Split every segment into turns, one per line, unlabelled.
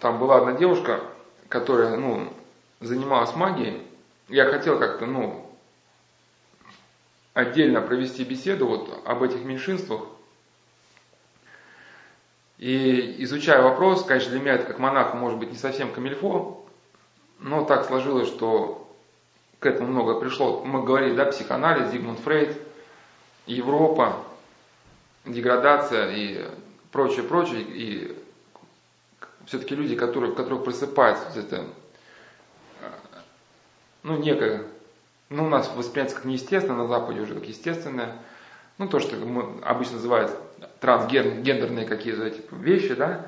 там была одна девушка, которая, ну, занималась магией. Я хотел как-то, ну, отдельно провести беседу вот об этих меньшинствах. И изучая вопрос, конечно, для меня это как монаху может быть не совсем камильфо, но так сложилось, что к этому много пришло. Мы говорили, да, психоанализ, Зигмунд Фрейд, Европа, деградация и прочее, прочее. И все-таки люди, которые, которые просыпаются, это, ну, некое, ну, у нас воспринимается как неестественно, на Западе уже как естественное. Ну, то, что мы обычно называют трансгендерные какие-то эти вещи, да.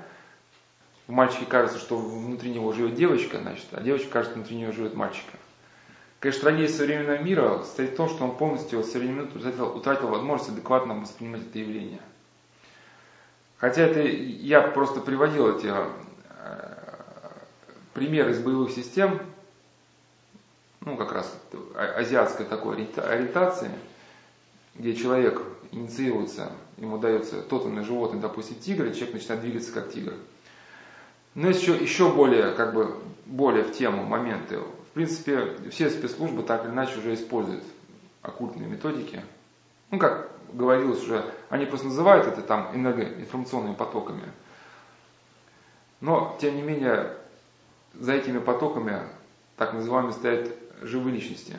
В мальчике кажется, что внутри него живет девочка, значит, а девочка кажется, внутри него живет мальчика. Конечно, трагедия современного мира состоит в том, что он полностью со временем утратил, утратил возможность адекватно воспринимать это явление. Хотя это я просто приводил эти примеры из боевых систем, ну, как раз азиатской такой ориентации, где человек инициируется, ему дается тотальное животное, допустим, тигр, и человек начинает двигаться как тигр. Но есть еще, еще более, как бы, более в тему моменты. В принципе, все спецслужбы так или иначе уже используют оккультные методики. Ну, как говорилось уже, они просто называют это там энергоинформационными потоками. Но, тем не менее, за этими потоками, так называемыми, стоят живые личности.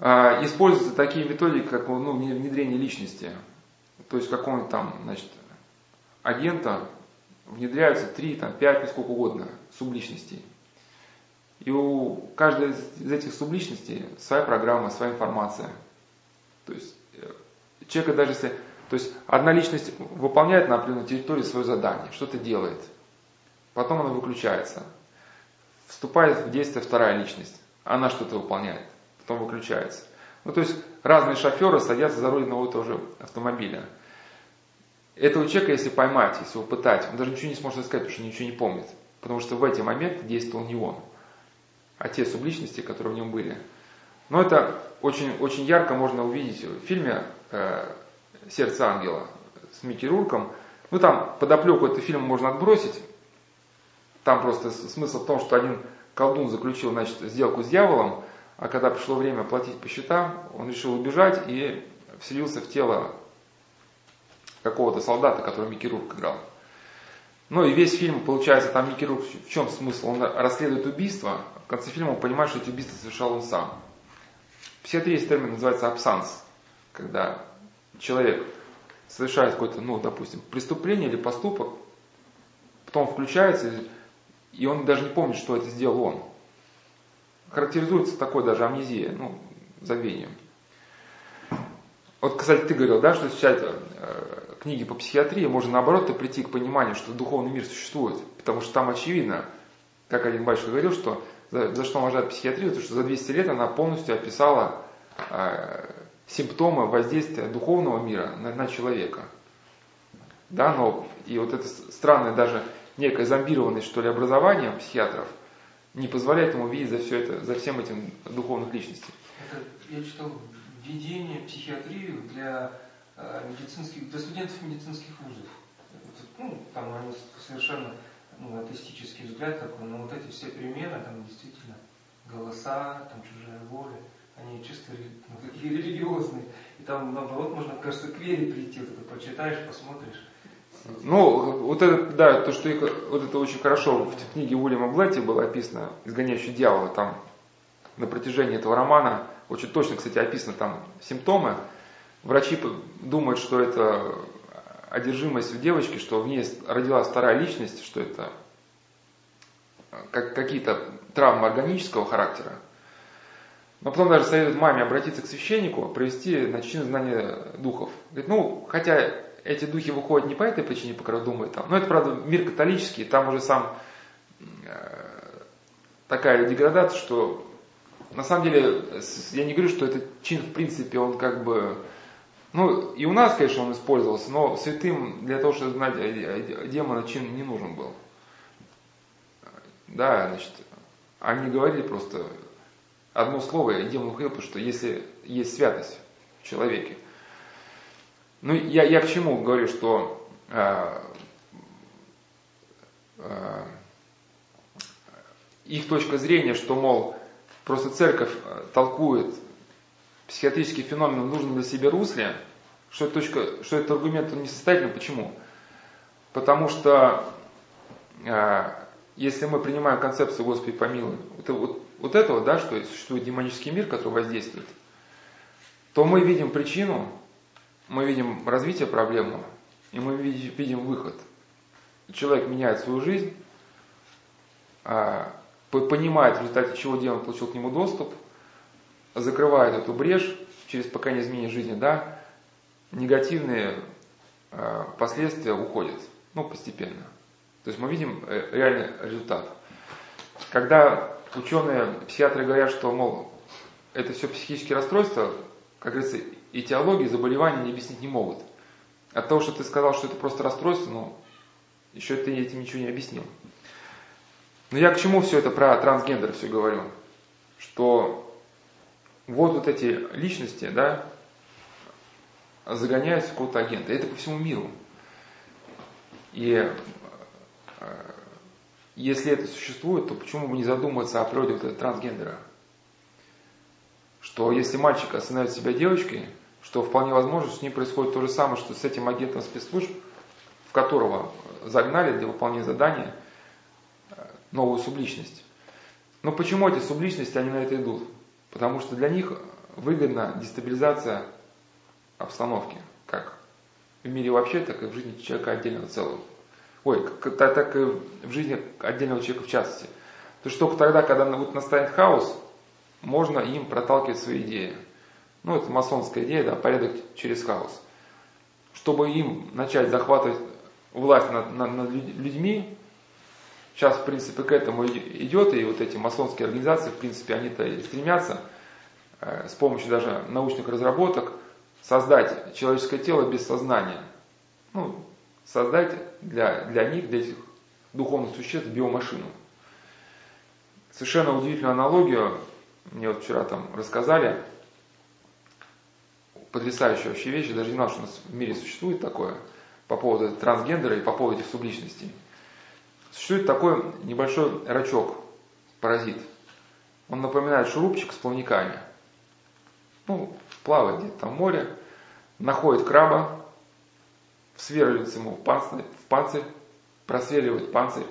А, используются такие методики, как ну, внедрение личности. То есть какого-нибудь там, значит, агента внедряются 3, там, 5, ну сколько угодно субличностей. И у каждой из этих субличностей своя программа, своя информация. То есть э, человека даже если... То есть одна личность выполняет на определенной территории свое задание, что-то делает. Потом она выключается. Вступает в действие вторая личность. Она что-то выполняет. Потом выключается. Ну, то есть разные шоферы садятся за руль одного и того же автомобиля. Этого человека, если поймать, если его пытать, он даже ничего не сможет сказать, потому что ничего не помнит. Потому что в эти моменты действовал не он а те субличности, которые в нем были. Но это очень, очень ярко можно увидеть в фильме э, «Сердце ангела» с Микки Рурком. Ну там подоплеку этого фильма можно отбросить. Там просто смысл в том, что один колдун заключил значит, сделку с дьяволом, а когда пришло время платить по счетам, он решил убежать и вселился в тело какого-то солдата, которого Микки Рурк играл. Ну и весь фильм, получается, там Микки Рурк, в чем смысл? Он расследует убийство, в конце фильма он понимает, что эти убийства совершал он сам. В психиатрии есть термин, называется абсанс, когда человек совершает какое-то, ну, допустим, преступление или поступок, потом включается, он даже не помнит, что это сделал он. Характеризуется такой даже амнезия, ну, забвением. Вот, кстати, ты говорил, да, что читать э, книги по психиатрии можно наоборот прийти к пониманию, что духовный мир существует. Потому что там очевидно, как один батюшка говорил, что за, за что уважают психиатрию, потому что за 200 лет она полностью описала э, симптомы воздействия духовного мира на, на человека. Да, но и вот это странное даже некое зомбированное что ли образование психиатров не позволяет ему видеть за все это, за всем этим духовных личностей.
Это, я читал введение в психиатрию для э, медицинских, для студентов медицинских вузов. Ну, там они совершенно ну, атеистический взгляд такой, но вот эти все перемены, там действительно голоса, там чужая воля, они чисто ну, такие религиозные. И там, наоборот, можно, кажется, к вере прийти, вот это почитаешь, посмотришь.
Ну, вот это, да, то, что их, вот это очень хорошо в книге Уильяма Блэти было описано, «Изгоняющий дьявола», там на протяжении этого романа очень точно, кстати, описаны там симптомы. Врачи думают, что это одержимость у девочки, что в ней родилась вторая личность, что это э, как, какие-то травмы органического характера. Но потом даже советует маме обратиться к священнику, провести начальное знание духов. Говорит, ну, хотя эти духи выходят не по этой причине, по которой думают там, но это, правда, мир католический, там уже сам э, такая деградация, что на самом деле, я не говорю, что этот чин, в принципе, он как бы ну, и у нас, конечно, он использовался, но святым для того, чтобы знать демона чин не нужен был. Да, значит, они говорили просто одно слово, и демон говорил, что если есть святость в человеке. Ну, я, я к чему говорю, что э, э, их точка зрения, что, мол, просто церковь э, толкует психиатрический феномен в нужном для себя русле, что, это точка, что этот аргумент он несостоятельный. Почему? Потому что э, если мы принимаем концепцию Господи помилуй, вот, вот, вот этого, да, что существует демонический мир, который воздействует, то мы видим причину, мы видим развитие проблемы, и мы видим выход. Человек меняет свою жизнь, а, понимает, в результате чего демон получил к нему доступ, закрывает эту брешь через поколение изменения жизни, да, негативные а, последствия уходят, ну, постепенно. То есть мы видим э, реальный результат. Когда ученые, психиатры говорят, что, мол, это все психические расстройства, как говорится, этиологии заболевания не объяснить не могут. От того, что ты сказал, что это просто расстройство, ну, еще ты этим ничего не объяснил. Но я к чему все это про трансгендер все говорю? Что вот вот эти личности, да, загоняются в какого-то агента. Это по всему миру. И э, если это существует, то почему бы не задуматься о природе вот этого трансгендера? Что если мальчик остановит себя девочкой, что вполне возможно, что с ним происходит то же самое, что с этим агентом спецслужб, в которого загнали для выполнения задания э, новую субличность. Но почему эти субличности, они на это идут? Потому что для них выгодна дестабилизация обстановки, как в мире вообще, так и в жизни человека отдельного целого. Ой, так, так и в жизни отдельного человека в частности. То есть только тогда, когда вот настанет хаос, можно им проталкивать свои идеи. Ну, это масонская идея, да, порядок через хаос. Чтобы им начать захватывать власть над, над, над людьми, сейчас, в принципе, к этому идет, и вот эти масонские организации, в принципе, они-то и стремятся э, с помощью даже научных разработок создать человеческое тело без сознания. Ну, создать для, для них, для этих духовных существ биомашину. Совершенно удивительную аналогию мне вот вчера там рассказали, потрясающая вообще вещь, я даже не знал, что у нас в мире существует такое, по поводу трансгендера и по поводу этих субличностей. Существует такой небольшой рачок, паразит. Он напоминает шурупчик с плавниками. Ну, плавает где-то там в море, находит краба, сверлится ему в панцирь, в панцирь просверливает панцирь,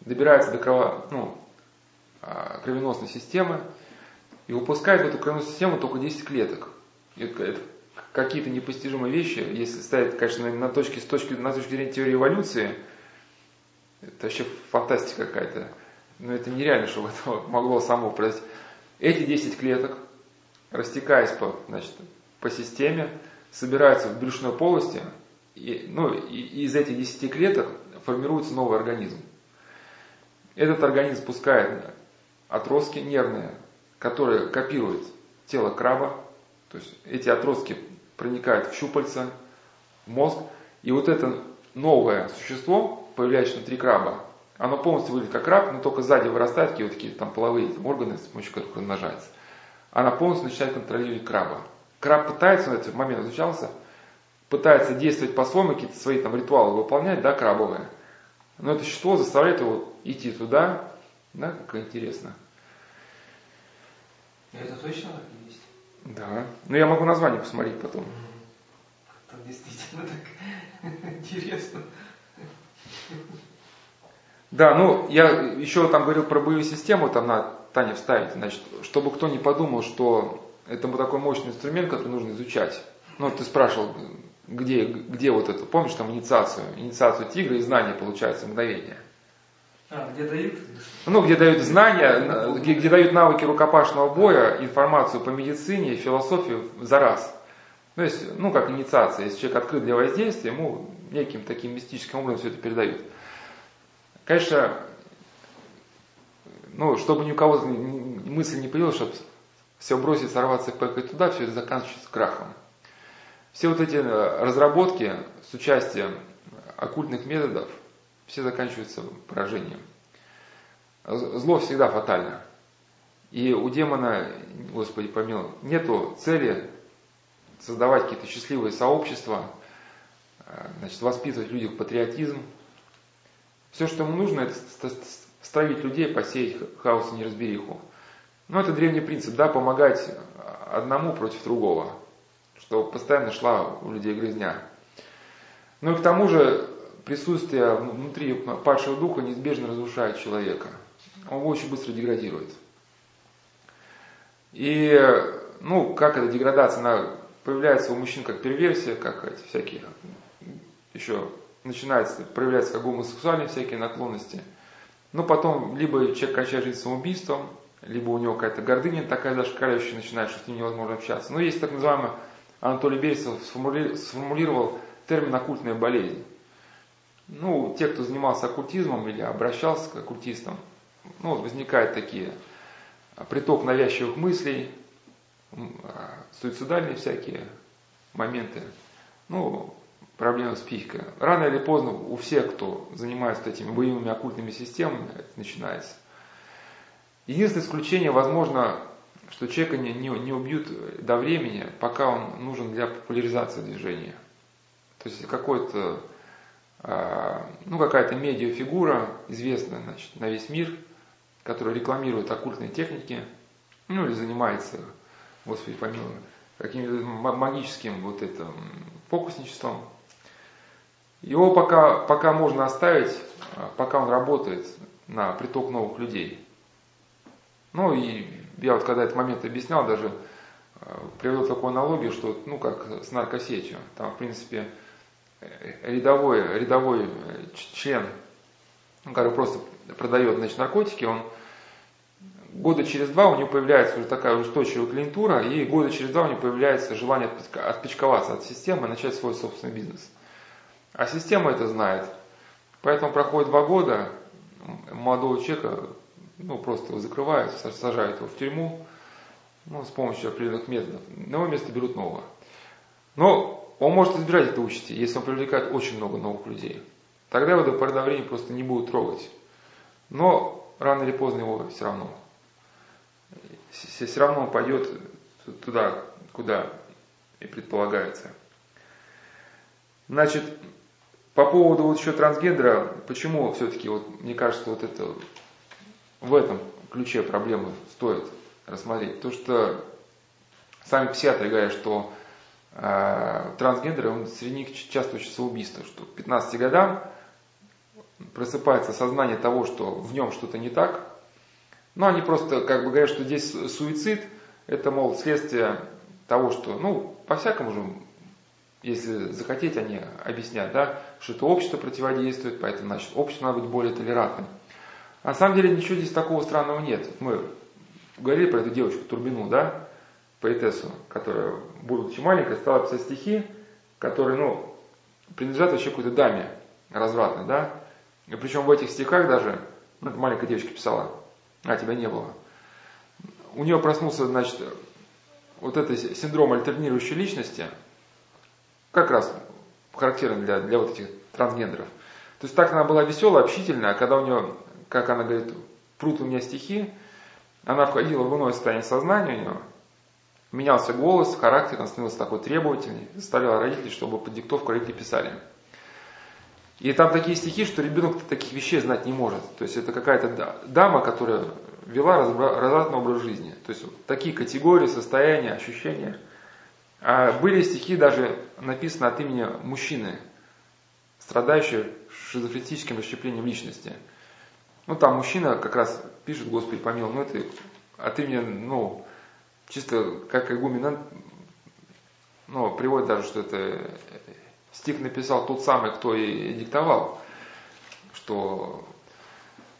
добирается до крово, ну, а, кровеносной системы и выпускает в эту кровеносную систему только 10 клеток. Это, какие-то непостижимые вещи, если ставить, конечно, на точке, с точки, на точке зрения теории эволюции, это вообще фантастика какая-то. Но это нереально, чтобы это могло само произойти. Эти 10 клеток, растекаясь по, значит, по системе, собираются в брюшной полости, и, ну, и из этих 10 клеток формируется новый организм. Этот организм пускает отростки нервные, которые копируют тело краба, то есть эти отростки проникают в щупальца, в мозг, и вот это новое существо, появляющееся внутри краба, оно полностью выглядит как краб, но только сзади вырастают такие вот такие там половые органы, с помощью которых размножается. Она полностью начинает контролировать краба. Краб пытается, на этот момент изучался, пытается действовать по-своему, какие-то свои там ритуалы выполнять, да, крабовые. Но это существо заставляет его идти туда, да, как интересно.
Это точно?
Да. Ну я могу название посмотреть потом.
Это действительно так интересно.
Да, ну я еще там говорил про боевую систему, там на Таня вставить, значит, чтобы кто не подумал, что это такой мощный инструмент, который нужно изучать. Ну, ты спрашивал, где, где вот это, помнишь там инициацию, инициацию тигра и знания получается мгновение.
А, где дают?
Ну, где дают знания, где, где дают навыки рукопашного боя, информацию по медицине и философии за раз. Ну, есть, ну, как инициация, если человек открыт для воздействия, ему неким таким мистическим образом все это передают. Конечно, ну, чтобы ни у кого мысль не появилась, чтобы все бросить, сорваться и туда, все это заканчивается крахом. Все вот эти э, разработки с участием оккультных методов, все заканчиваются поражением. Зло всегда фатально. И у демона, Господи помилуй, нету цели создавать какие-то счастливые сообщества, э, значит, воспитывать в людях патриотизм. Все, что ему нужно, это стравить людей, посеять хаос и неразбериху. Но это древний принцип, да, помогать одному против другого, чтобы постоянно шла у людей грызня. Ну и к тому же присутствие внутри падшего духа неизбежно разрушает человека. Он очень быстро деградирует. И, ну, как эта деградация, она появляется у мужчин как перверсия, как эти всякие, еще начинается проявляться как гомосексуальные всякие наклонности. Но потом либо человек кончает жизнь самоубийством, либо у него какая-то гордыня такая зашкаливающая начинает, что с ним невозможно общаться. Но есть так называемый, Анатолий Бересов сформулировал термин оккультная болезнь. Ну, те, кто занимался оккультизмом или обращался к оккультистам, ну, возникают такие а, приток навязчивых мыслей, а, суицидальные всякие моменты, ну, проблемы с психикой. Рано или поздно у всех, кто занимается этими боевыми оккультными системами, это начинается. Единственное исключение, возможно, что человека не, не, не убьют до времени, пока он нужен для популяризации движения. То есть какой-то, ну какая-то медиафигура, известная значит, на весь мир, которая рекламирует оккультные техники, ну или занимается, Господи помилуй, каким-то магическим вот этим фокусничеством. Его пока, пока можно оставить, а, пока он работает на приток новых людей. Ну и я вот когда этот момент объяснял, даже э, привел такую аналогию, что, ну, как с наркосетью. Там, в принципе, рядовой, рядовой э, член, который просто продает, значит, наркотики, он года через два у него появляется уже такая устойчивая клиентура, и года через два у него появляется желание отпечковаться от системы и начать свой собственный бизнес. А система это знает. Поэтому проходит два года, молодого человека ну, просто закрывают, сажают его в тюрьму, ну, с помощью определенных методов. Его место берут нового. Но он может избежать этой участи, если он привлекает очень много новых людей. Тогда его до поры до времени просто не будут трогать. Но рано или поздно его все равно. Все равно он пойдет туда, куда и предполагается. Значит, по поводу вот еще трансгендера, почему все-таки, вот, мне кажется, вот это в этом ключе проблемы стоит рассмотреть. То, что сами психиатры говорят, что трансгендеры, он, среди них часто учатся убийства, что к 15 годам просыпается сознание того, что в нем что-то не так. Но они просто как бы говорят, что здесь суицид, это, мол, следствие того, что, ну, по-всякому же, если захотеть, они объяснят, да, что это общество противодействует, поэтому, значит, общество надо быть более толерантным. На самом деле ничего здесь такого странного нет. Мы говорили про эту девочку Турбину, да, поэтессу, которая, будучи маленькой, стала писать стихи, которые, ну, принадлежат вообще какой-то даме развратной, да. И причем в этих стихах даже, ну, эта маленькая девочка писала, а тебя не было. У нее проснулся, значит, вот это синдром альтернирующей личности, как раз характерный для, для вот этих трансгендеров. То есть так она была веселая, общительная, а когда у нее как она говорит, прут у меня стихи, она входила в иное состояние сознания у нее, менялся голос, характер, она становилась такой требовательной, заставляла родителей, чтобы под диктовку родители писали. И там такие стихи, что ребенок таких вещей знать не может. То есть это какая-то дама, которая вела развратный образ жизни. То есть такие категории, состояния, ощущения. А были стихи даже написаны от имени мужчины, страдающего шизофреническим расщеплением личности. Ну, там мужчина как раз пишет, Господи, помилуй, ну, это от имени, ну, чисто как игумен, ну, приводит даже, что это стих написал тот самый, кто и диктовал, что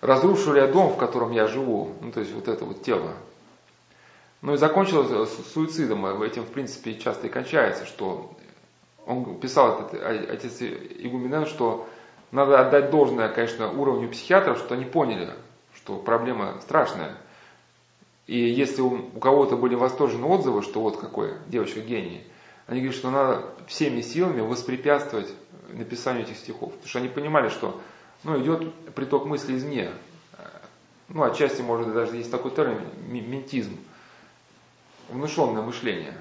разрушу я дом, в котором я живу, ну, то есть вот это вот тело. Ну и закончилось суицидом, этим, в принципе, часто и кончается, что он писал, этот отец Игуменен, что надо отдать должное, конечно, уровню психиатров, что они поняли, что проблема страшная. И если у, у кого-то были восторженные отзывы, что вот какой девочка гений, они говорят, что надо всеми силами воспрепятствовать написанию этих стихов. Потому что они понимали, что ну, идет приток мысли извне. Ну, отчасти, может, даже есть такой термин, ментизм. Внушенное мышление.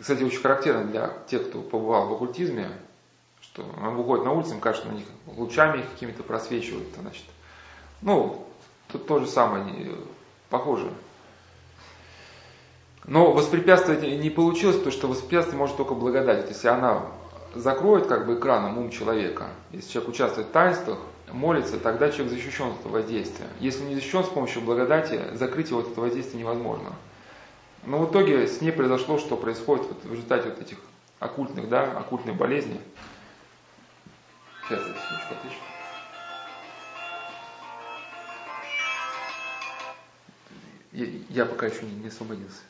Кстати, очень характерно для тех, кто побывал в оккультизме, Что он выходит на улицу, им кажется, на них лучами какими-то просвечивают. Значит. Ну, тут то же самое, похоже. Но воспрепятствовать не получилось, потому что воспрепятствовать может только благодать. Если она закроет как бы экраном ум человека, если человек участвует в таинствах, молится, тогда человек защищен от этого воздействия. Если не защищен с помощью благодати, закрыть его от этого воздействия невозможно. Но в итоге с ней произошло, что происходит вот в результате вот этих оккультных, да, оккультной болезни. Сейчас я секундочку отвечу. Я, я пока еще не, освободился.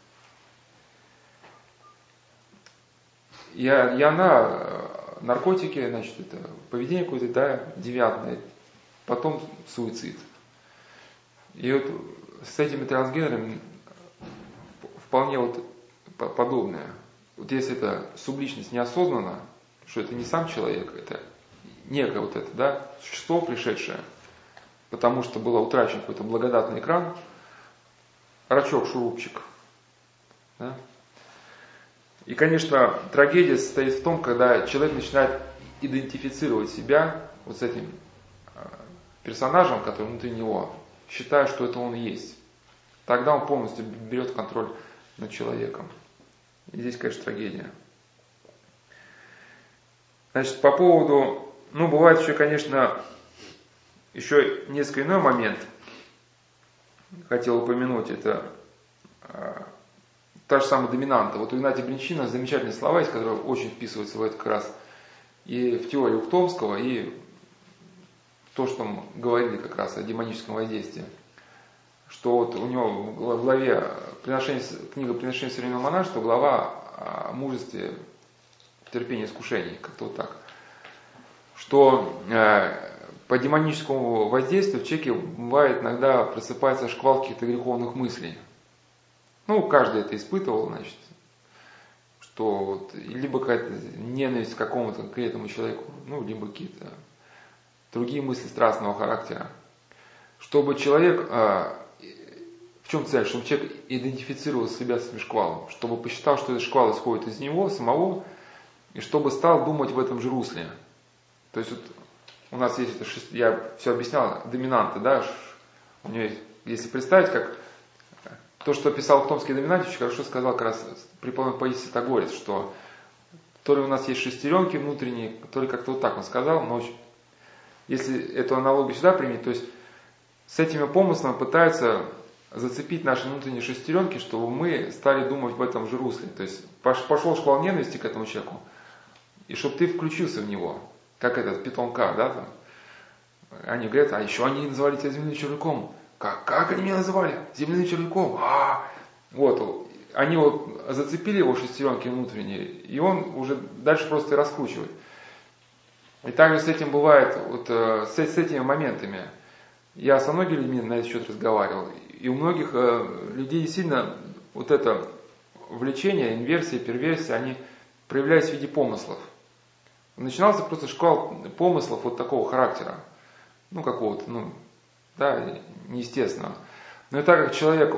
И, и она, э, наркотики, значит, это поведение какое-то, да, девиантное, потом суицид. И вот с этими трансгенерами вполне вот подобное. Вот если это субличность неосознанно, что это не сам человек, это некое вот это, да, существо пришедшее, потому что было утрачен какой-то благодатный экран, рачок, шурупчик, да, и, конечно, трагедия состоит в том, когда человек начинает идентифицировать себя вот с этим а, персонажем, который внутри него, считая, что это он есть. Тогда он полностью берет контроль над человеком. И здесь, конечно, трагедия. Значит, по поводу, ну, бывает еще, конечно, еще несколько иной момент, хотел упомянуть, это а, та же самая доминанта. Вот у Игнатия Бринчина замечательные слова есть, которые очень вписываются в это как раз и в теорию Ухтомского, и то, что мы говорили как раз о демоническом воздействии. Что вот у него в главе приношение, книга «Приношение современного монашества» глава о мужестве, терпении искушений, как-то вот так. Что э, по демоническому воздействию в человеке бывает иногда просыпается шквал каких-то греховных мыслей. Ну, каждый это испытывал, значит, что вот, либо какая-то ненависть к какому-то конкретному человеку, ну, либо какие-то другие мысли страстного характера. Чтобы человек, а, в чем цель? Чтобы человек идентифицировал себя с этим шквалом, чтобы посчитал, что этот шквал исходит из него самого, и чтобы стал думать в этом же русле. То есть вот у нас есть, это, я все объяснял, доминанты, да, у нее есть, если представить, как то, что писал Томский Доминантич, хорошо сказал как раз при полном поэзии Тагорец, что то ли у нас есть шестеренки внутренние, то ли как-то вот так он сказал, но если эту аналогию сюда применить, то есть с этими помыслами пытаются зацепить наши внутренние шестеренки, чтобы мы стали думать в этом же русле. То есть пошел шквал ненависти к этому человеку, и чтобы ты включился в него, как этот питонка, да, там. Они говорят, а еще они называли тебя земным червяком. Как, как они меня называли? Земляным червяком. А, вот, они вот зацепили его шестеренки внутренние, и он уже дальше просто и раскручивает. И также с этим бывает, вот э, с, с этими моментами. Я со многими людьми на этот счет разговаривал, и у многих э, людей действительно вот это влечение, инверсия, перверсия, они проявлялись в виде помыслов. Начинался просто шквал помыслов вот такого характера, ну какого-то, ну, да, неестественно. Но и так как человек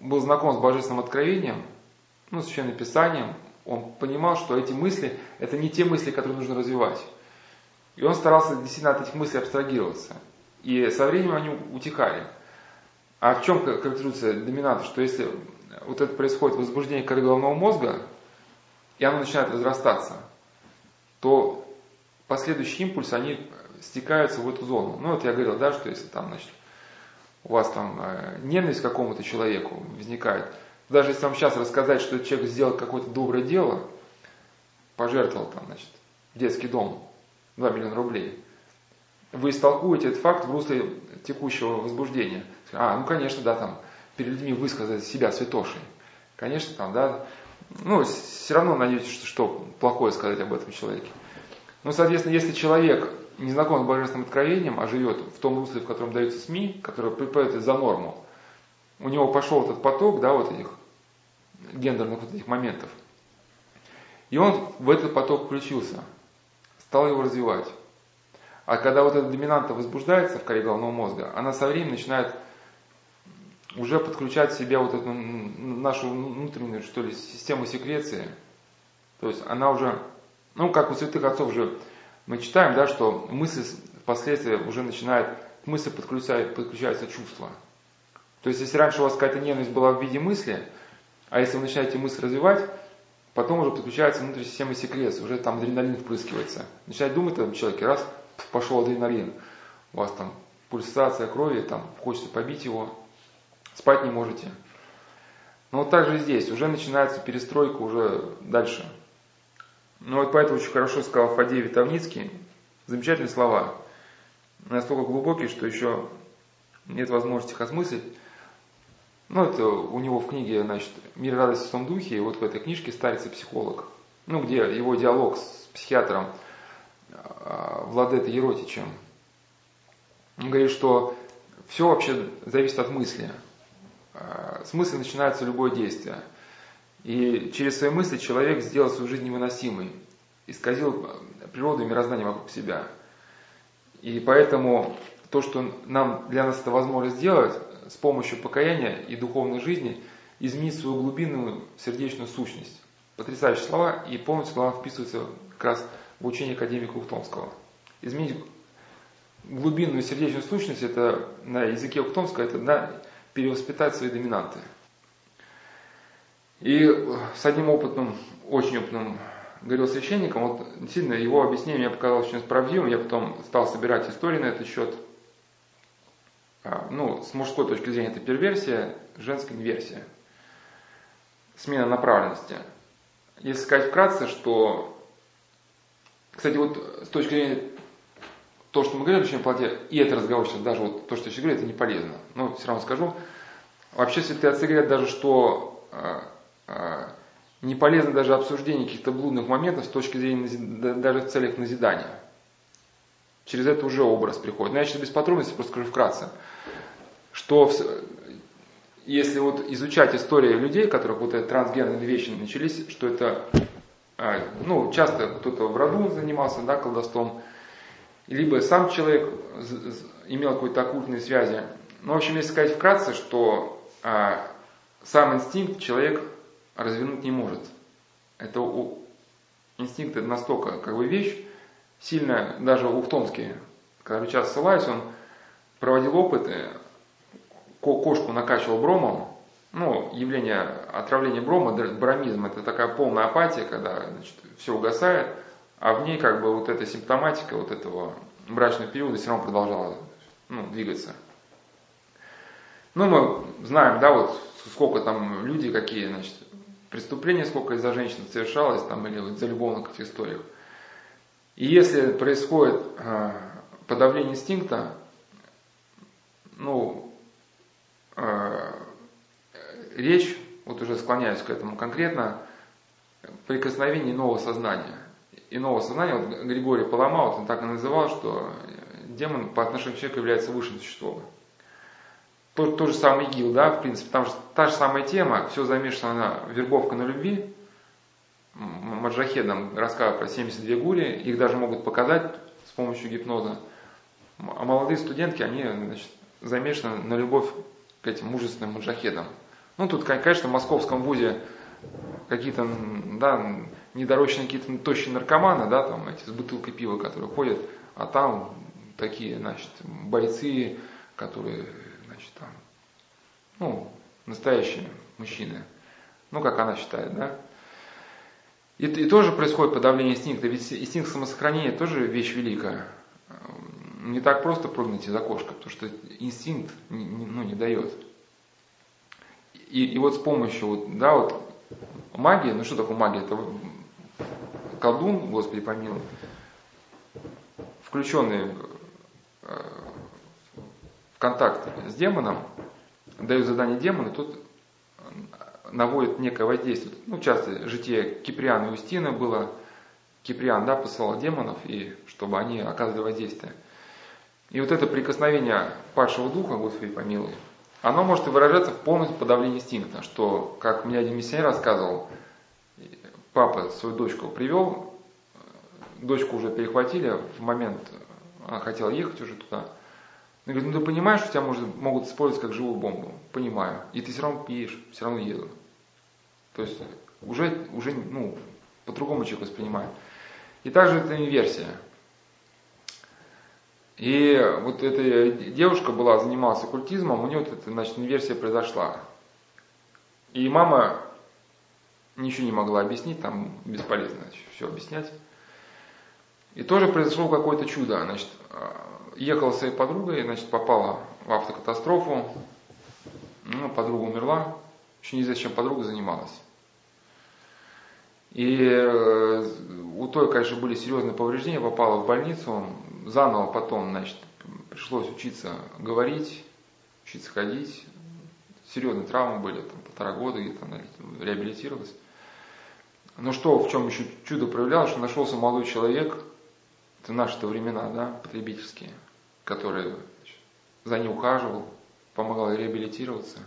был знаком с божественным откровением, ну, священным писанием, он понимал, что эти мысли, это не те мысли, которые нужно развивать. И он старался действительно от этих мыслей абстрагироваться. И со временем они утекали. А в чем характеризуется доминант? Что если вот это происходит возбуждение коры головного мозга, и оно начинает разрастаться, то последующие импульсы, они стекаются в эту зону. Ну, вот я говорил, да, что если там, значит, у вас там э, ненависть к какому-то человеку возникает, даже если вам сейчас рассказать, что человек сделал какое-то доброе дело, пожертвовал там, значит, детский дом, 2 миллиона рублей, вы истолкуете этот факт в русле текущего возбуждения. А, ну, конечно, да, там, перед людьми высказать себя святошей. Конечно, там, да, ну, все равно надеетесь, что, что плохое сказать об этом человеке. Ну, соответственно, если человек не знаком с божественным откровением, а живет в том русле, в котором даются СМИ, которые приходят за норму, у него пошел этот поток, да, вот этих гендерных вот этих моментов. И он в этот поток включился, стал его развивать. А когда вот эта доминанта возбуждается в коре головного мозга, она со временем начинает уже подключать в себя вот эту нашу внутреннюю, что ли, систему секреции. То есть она уже, ну, как у святых отцов же мы читаем, да, что мысль впоследствии уже начинает, к мысли подключается, подключается чувство. То есть, если раньше у вас какая-то ненависть была в виде мысли, а если вы начинаете мысль развивать, потом уже подключается внутренняя система секрет, уже там адреналин впрыскивается. Начинает думать о человеке, раз, пошел адреналин, у вас там пульсация крови, там хочется побить его, спать не можете. Но вот так же здесь, уже начинается перестройка уже дальше. Ну вот поэтому очень хорошо сказал Фадей Витовницкий, замечательные слова, настолько глубокие, что еще нет возможности их осмыслить. Ну, это у него в книге, значит, «Мир радости в том духе», и вот в этой книжке «Старец и психолог», ну, где его диалог с психиатром а, Владетой Еротичем. Он говорит, что все вообще зависит от мысли. А, с мысли начинается любое действие. И через свои мысли человек сделал свою жизнь невыносимой, исказил природу и мироздание вокруг себя. И поэтому то, что нам, для нас это возможно сделать, с помощью покаяния и духовной жизни изменить свою глубинную сердечную сущность. Потрясающие слова, и полностью слова вписываются как раз в учение академика Ухтомского. Изменить глубинную сердечную сущность, это на языке Ухтомского, это на перевоспитать свои доминанты. И с одним опытным, очень опытным говорил священником, вот сильно его объяснение мне показалось очень справедливым, я потом стал собирать истории на этот счет. А, ну, с мужской точки зрения это перверсия, женская инверсия. Смена направленности. Если сказать вкратце, что, кстати, вот с точки зрения то, что мы говорим о плоде, и это разговор сейчас, даже вот то, что я сейчас говорю, это не полезно. Но все равно скажу. Вообще святые отцы говорят даже, что а, а, не полезно даже обсуждение каких-то блудных моментов с точки зрения даже в целях назидания. Через это уже образ приходит. Но я сейчас без подробностей просто скажу вкратце, что в, если вот изучать историю людей, которых вот эти трансгенные вещи начались, что это, а, ну, часто кто-то в роду занимался, да, колдовством, либо сам человек имел какие-то оккультные связи. Ну, в общем, если сказать вкратце, что а, сам инстинкт человек развернуть не может. Это у, инстинкт это настолько как бы вещь, сильная, даже Ухтомский, когда часто ссылаюсь, он проводил опыты, кошку накачивал бромом, ну, явление отравления брома, бромизм, это такая полная апатия, когда значит, все угасает, а в ней как бы вот эта симптоматика вот этого брачного периода все равно продолжала ну, двигаться. Ну, мы знаем, да, вот сколько там люди какие, значит, преступления, сколько из-за женщин совершалось, там, или из-за любовных историях. И если происходит э, подавление инстинкта, ну, э, речь, вот уже склоняюсь к этому конкретно, прикосновение нового сознания. И нового сознания, вот Григорий Палама, вот он так и называл, что демон по отношению к человеку является высшим существом. То, то же самое ИГИЛ, да, в принципе, там же та же самая тема, все замешано на вербовка на любви, Маджахедам рассказывают про 72 гури, их даже могут показать с помощью гипноза. А молодые студентки, они значит, замешаны на любовь к этим мужественным маджахедам. Ну, тут, конечно, в московском вузе какие-то, да, недорочные какие-то тощие наркоманы, да, там эти с бутылкой пива, которые ходят, а там такие, значит, бойцы, которые значит, там, ну, настоящие мужчины. Ну, как она считает, да. И, и тоже происходит подавление инстинкта, ведь инстинкт самосохранения тоже вещь великая. Не так просто прыгнуть из окошка, потому что инстинкт ну, не дает. И, и вот с помощью, вот, да, вот магии, ну что такое магия? Это колдун, Господи помилуй, включенный э, в контакт с демоном, дает задание демону, тот наводит некое воздействие. Ну, часто житие Киприана и Устина было, Киприан, да, посылал демонов, и чтобы они оказывали воздействие. И вот это прикосновение падшего духа, Господи помилуй, оно может выражаться в полностью подавлении инстинкта, что, как мне один миссионер рассказывал, папа свою дочку привел, дочку уже перехватили в момент, она хотела ехать уже туда, он говорит, ну ты понимаешь, что тебя может, могут использовать как живую бомбу? Понимаю. И ты все равно пьешь, все равно еду. То есть уже, уже ну, по-другому человек воспринимает. И также это инверсия. И вот эта девушка была, занималась оккультизмом, у нее вот эта, значит, инверсия произошла. И мама ничего не могла объяснить, там бесполезно все объяснять. И тоже произошло какое-то чудо. Значит, ехала с своей подругой, значит, попала в автокатастрофу, ну, подруга умерла, еще неизвестно, чем подруга занималась. И э, у той, конечно, были серьезные повреждения, попала в больницу, заново потом, значит, пришлось учиться говорить, учиться ходить, серьезные травмы были, там полтора года где-то она реабилитировалась. Но что, в чем еще чудо проявлялось, что нашелся молодой человек, это наши-то времена, да, потребительские, который значит, за ней ухаживал, помогал реабилитироваться.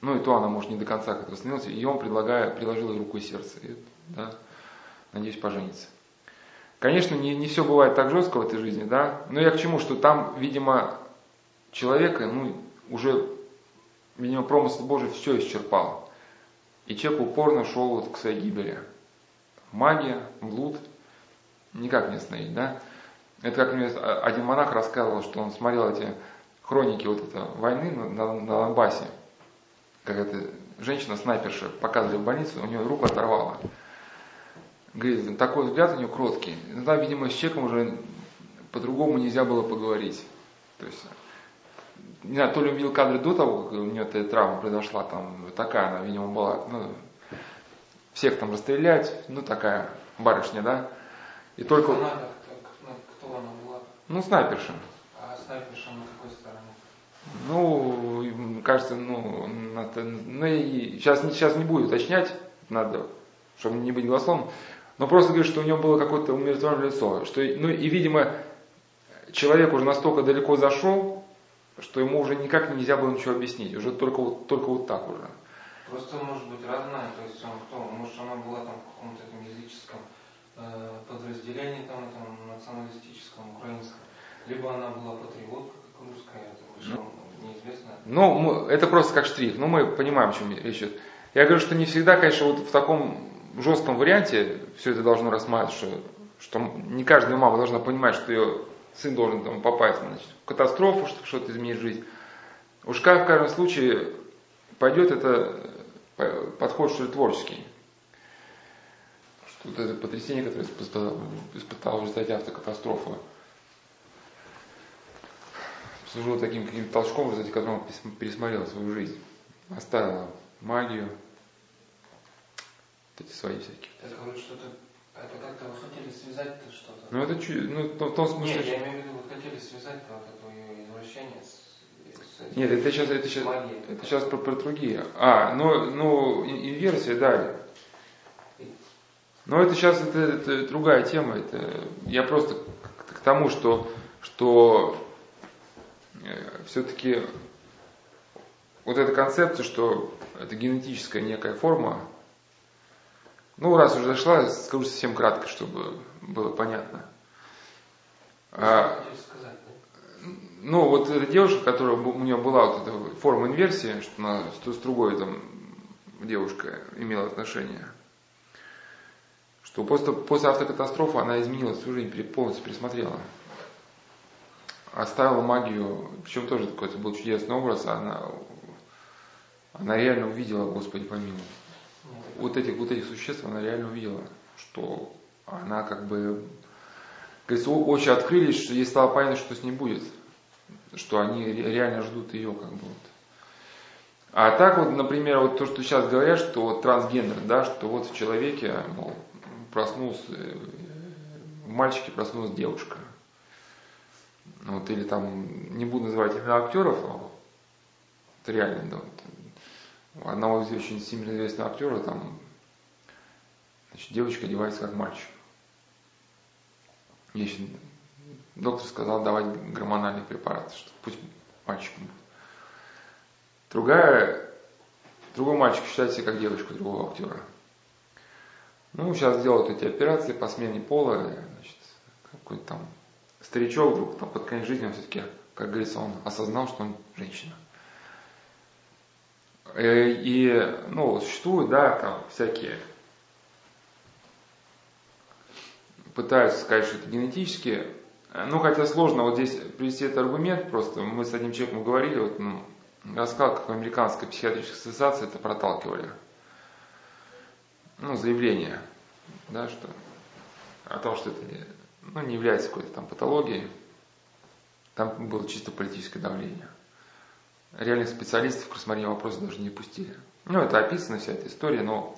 Ну и то она, может, не до конца как-то восстановилась, и он, предлагая, приложил руку и сердце. И, да, надеюсь, пожениться. Конечно, не, не все бывает так жестко в этой жизни, да, но я к чему, что там, видимо, человека, ну, уже, видимо, промысл Божий все исчерпал. И человек упорно шел вот к своей гибели. Магия, блуд, никак не остановить, да. Это как мне один монах рассказывал, что он смотрел эти хроники вот этой войны на, на, на Донбассе, как эта женщина-снайперша показывали в больнице, у нее руку оторвала. Говорит, такой взгляд у нее кроткий. Иногда, видимо, с человеком уже по-другому нельзя было поговорить. То есть не знаю, то ли увидел кадры до того, как у нее эта травма произошла, там такая она, видимо, была, ну, всех там расстрелять, ну, такая барышня, да. И только...
Она, кто, кто она была?
Ну, снайперша.
А снайперша на какой стороне?
Ну, кажется, ну, это, ну и сейчас, сейчас не буду уточнять, надо, чтобы не быть голословным, но просто говорю, что у него было какое-то умиротворенное лицо, что, ну и, видимо, человек уже настолько далеко зашел, что ему уже никак нельзя было ничего объяснить, уже только вот, только вот так уже.
Просто может быть родная, то есть он кто? Может она была там в каком-то этом языческом э, подразделении, там, там националистическом, украинском, либо она была патриотка, как русская, это ну, неизвестно.
Ну, это просто как штрих, но мы понимаем, о чем речь идет. Я говорю, что не всегда, конечно, вот в таком жестком варианте все это должно рассматривать, что, что не каждая мама должна понимать, что ее сын должен там, попасть значит, в катастрофу, чтобы что-то изменить жизнь. Уж как в каждом случае пойдет это подход, что ли, творческий. Что вот это потрясение, которое испытал, испытал в результате автокатастрофы, служило таким каким-то толчком, в результате которого он пересмотрел свою жизнь. Оставила магию, вот эти свои всякие.
Я говорю, что-то это как-то вы хотели связать-то что-то?
Ну это чуть, ну в том смысле.
Нет, я имею в виду, вы хотели связать-то вот это ее извращение с, с
Нет, это сейчас, это сейчас,
магией.
это сейчас про, про другие. А, ну, ну инверсия, да. Но это сейчас это, это другая тема. Это я просто к, к тому, что, что э, все-таки вот эта концепция, что это генетическая некая форма, ну, раз уже зашла, скажу совсем кратко, чтобы было понятно.
А?
Ну, вот эта девушка, которая у нее была вот эта форма инверсии, что она с другой там девушка имела отношение, что после, после автокатастрофы она изменила свою жизнь, полностью пересмотрела. Оставила магию, причем тоже какой-то был чудесный образ, она, она реально увидела, Господи помилуй вот этих, вот этих существ она реально увидела, что она как бы, говорится, очи открылись, что ей стало понятно, что с ней будет, что они реально ждут ее как бы вот. А так вот, например, вот то, что сейчас говорят, что вот трансгендер, да, что вот в человеке, мол, проснулся, в мальчике проснулась девушка. Вот, или там, не буду называть имена актеров, но это реально, да, вот, одного из очень сильно известного актера, там, значит, девочка одевается как мальчик. Если доктор сказал давать гормональный препарат, что пусть мальчиком будет. Другая, другой мальчик считает себя как девочка другого актера. Ну, сейчас делают эти операции по смене пола, значит, какой-то там старичок вдруг там, под конец жизни он все-таки, как говорится, он осознал, что он женщина. Э, и, ну, существуют, да, там всякие пытаются сказать, что это генетически, Ну, хотя сложно вот здесь привести этот аргумент, просто мы с одним человеком говорили, вот, ну, рассказал, как в Американской психиатрической ассоциации это проталкивали. Ну, заявление, да, что о том, что это ну, не является какой-то там патологией. Там было чисто политическое давление. Реальных специалистов к рассмотрению вопроса даже не пустили. Ну, это описана вся эта история, но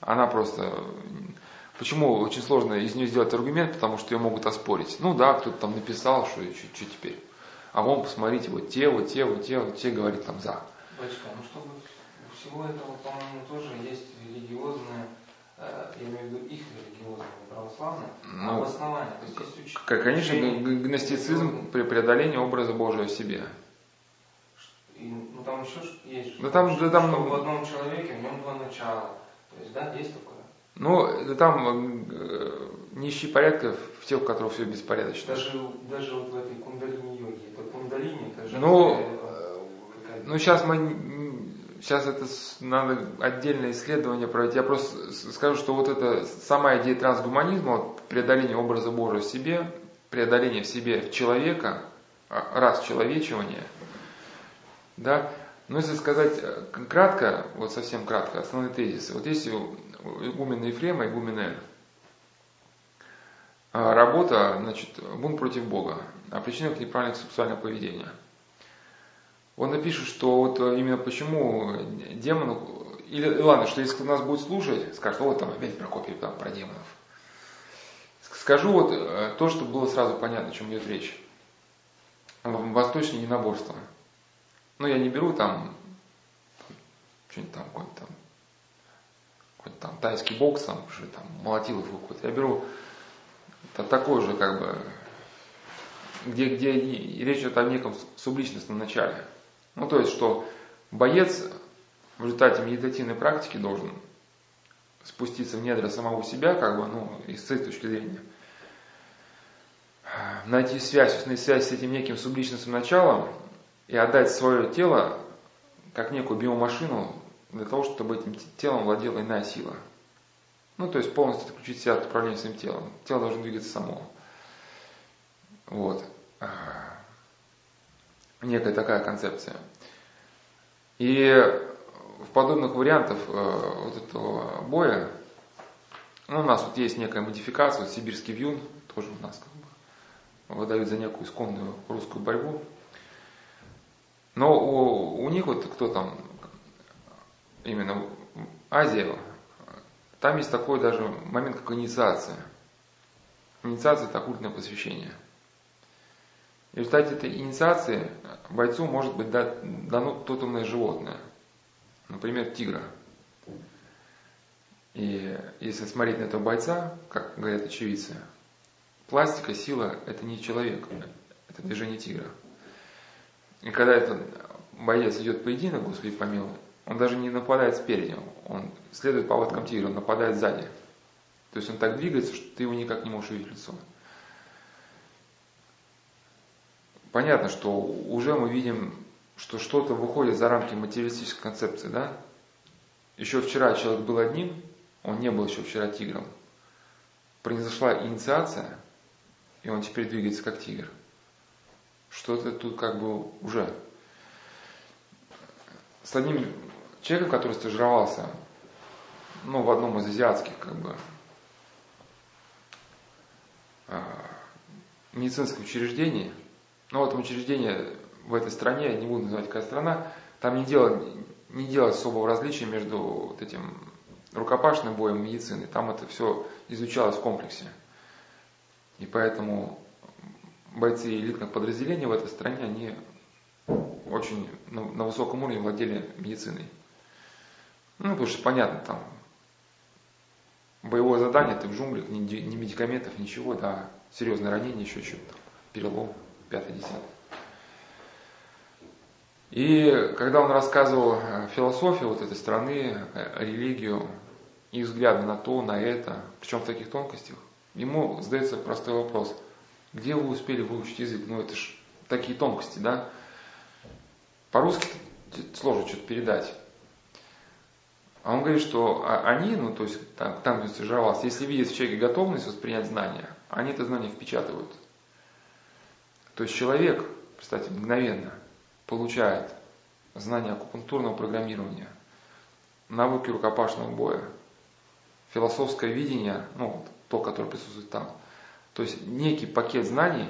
она просто... Почему очень сложно из нее сделать аргумент, потому что ее могут оспорить. Ну да, кто-то там написал, что, что, что теперь. А вон, посмотрите, вот те, вот те, вот те, вот те говорит там за.
Батюшка, ну чтобы всего этого, по-моему, тоже есть религиозное, э, я имею в виду их религиозное, православное, ну, обоснование. То есть, есть
как, конечно, гностицизм при преодолении образа Божия в себе.
И, ну там еще есть.
Да там, да, там,
что в одном человеке в нем два начала. То есть, да, есть такое.
Ну, там э, нищий порядка в тех, у которых все беспорядочно.
Даже, даже вот в этой кундалини йоге, это кундалини, это же
ну, э, ну, сейчас мы сейчас это надо отдельное исследование проводить. Я просто скажу, что вот это сама идея трансгуманизма, вот преодоление образа Божия в себе, преодоление в себе человека, а, раз человечивание, да, но если сказать э, кратко, вот совсем кратко, основные тезисы. Вот если игумена Ефрема, игумена а, работа, значит, бунт против Бога, о причинах неправильного сексуального поведения. Он напишет, что вот именно почему демону, или ладно, что если нас будет слушать, скажет, вот там опять Прокопий там, про демонов. Скажу вот э, то, что было сразу понятно, о чем идет речь. Восточное единоборство. Ну, я не беру там, что-нибудь там, какой-нибудь там, какой-нибудь там тайский бокс, там, уже там, молотилов какой-то. Я беру такой же, как бы, где, где речь идет о неком субличностном начале. Ну, то есть, что боец в результате медитативной практики должен спуститься в недра самого себя, как бы, ну, из этой точки зрения, найти связь, установить связь с этим неким субличностным началом и отдать свое тело как некую биомашину для того, чтобы этим телом владела иная сила. Ну, то есть полностью отключить себя от управления своим телом. Тело должно двигаться само. Вот. Некая такая концепция. И в подобных вариантах э, вот этого боя, ну, у нас вот есть некая модификация, вот сибирский вьюн, тоже у нас как бы выдают за некую исконную русскую борьбу. Но у, у них вот кто там, именно Азия, там есть такой даже момент, как инициация. Инициация – это оккультное посвящение. И в результате этой инициации бойцу может быть дано тотемное животное. Например, тигра. И если смотреть на этого бойца, как говорят очевидцы, пластика, сила – это не человек, это движение тигра. И когда этот боец идет поединок, Господи помилуй, он даже не нападает спереди, он следует поводкам тигра, он нападает сзади. То есть он так двигается, что ты его никак не можешь увидеть лицо. Понятно, что уже мы видим, что что-то выходит за рамки материалистической концепции, да? Еще вчера человек был одним, он не был еще вчера тигром. Произошла инициация, и он теперь двигается как тигр что-то тут как бы уже. С одним человеком, который стажировался, ну, в одном из азиатских, как бы, а, медицинских учреждений, ну, в этом учреждении в этой стране, я не буду называть какая страна, там не делать, не делать особого различия между вот этим рукопашным боем и медициной. Там это все изучалось в комплексе. И поэтому бойцы элитных подразделений в этой стране, они очень на, на высоком уровне владели медициной. Ну, потому что понятно, там боевое задание, ты в джунглях, ни, ни медикаментов, ничего, да, серьезное ранение, еще что-то, перелом, пятый, десятый. И когда он рассказывал философию вот этой страны, религию, их взгляды на то, на это, причем в таких тонкостях, ему задается простой вопрос – где вы успели выучить язык? Ну, это ж такие тонкости, да? По-русски сложно что-то передать. А он говорит, что они, ну, то есть там, там где стажировался, если видят в человеке готовность воспринять знания, они это знание впечатывают. То есть человек, кстати, мгновенно получает знания акупунктурного программирования, навыки рукопашного боя, философское видение, ну, то, которое присутствует там. То есть некий пакет знаний,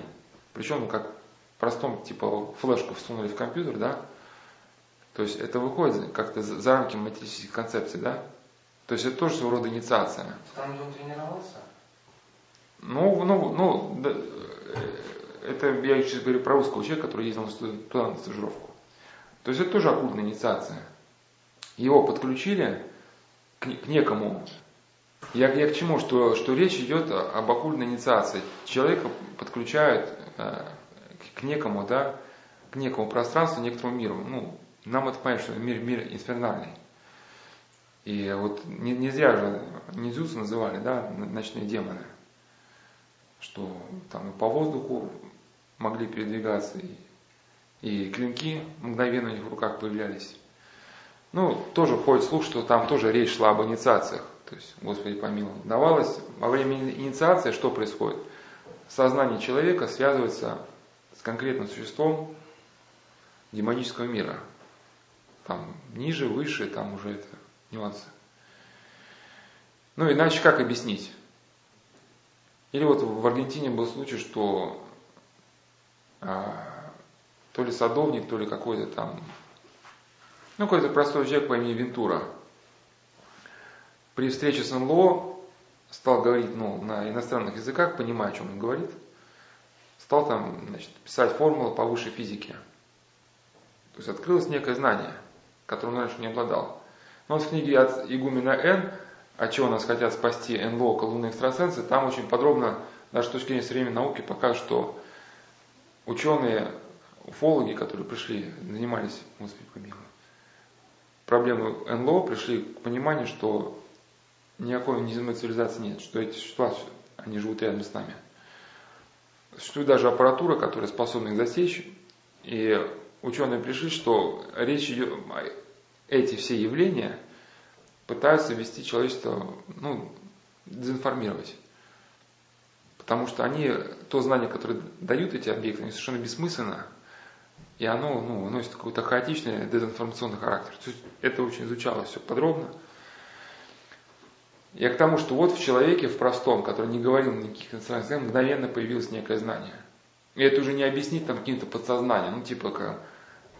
причем как простом, типа флешку всунули в компьютер, да, то есть это выходит как-то за рамки матерических концепций, да? То есть это тоже своего рода инициация.
Там, он тренировался?
Ну, ну, ну, да, это я сейчас говорю про русского человека, который ездил туда на стажировку. То есть это тоже оккультная инициация. Его подключили к, к некому. Я, я к чему? Что, что речь идет об оккультной инициации. Человека подключают э, к некому, да, к некому пространству, некоторому миру. Ну, нам это понятно, что мир, мир инфернальный. И вот не, не зря же Низюса называли, да, ночные демоны. Что там по воздуху могли передвигаться, и, и клинки мгновенно у них в руках появлялись. Ну, тоже ходит слух, что там тоже речь шла об инициациях. То есть, Господи помилуй, давалось во время инициации, что происходит? Сознание человека связывается с конкретным существом демонического мира. Там ниже, выше, там уже это нюансы. Ну, иначе как объяснить? Или вот в Аргентине был случай, что а, то ли садовник, то ли какой-то там, ну какой-то простой человек по имени Вентура, при встрече с НЛО стал говорить ну, на иностранных языках, понимая, о чем он говорит, стал там значит, писать формулы по высшей физике. То есть открылось некое знание, которым он раньше не обладал. Но вот в книге от игумена Н, от чего нас хотят спасти НЛО, колдуны экстрасенсы, там очень подробно, даже с точки зрения современной науки, показывают, что ученые, уфологи, которые пришли, занимались, Господи проблемой НЛО, пришли к пониманию, что никакой неземной цивилизации нет, что эти существа, они живут рядом с нами. Существует даже аппаратура, которая способна их засечь, и ученые пришли, что речь идет, эти все явления пытаются вести человечество, ну, дезинформировать. Потому что они, то знание, которое дают эти объекты, они совершенно бессмысленно, и оно ну, носит какой-то хаотичный дезинформационный характер. То есть это очень изучалось все подробно. Я к тому, что вот в человеке, в простом, который не говорил никаких национальных языках, мгновенно появилось некое знание. И это уже не объяснить там каким-то подсознанием, ну типа как,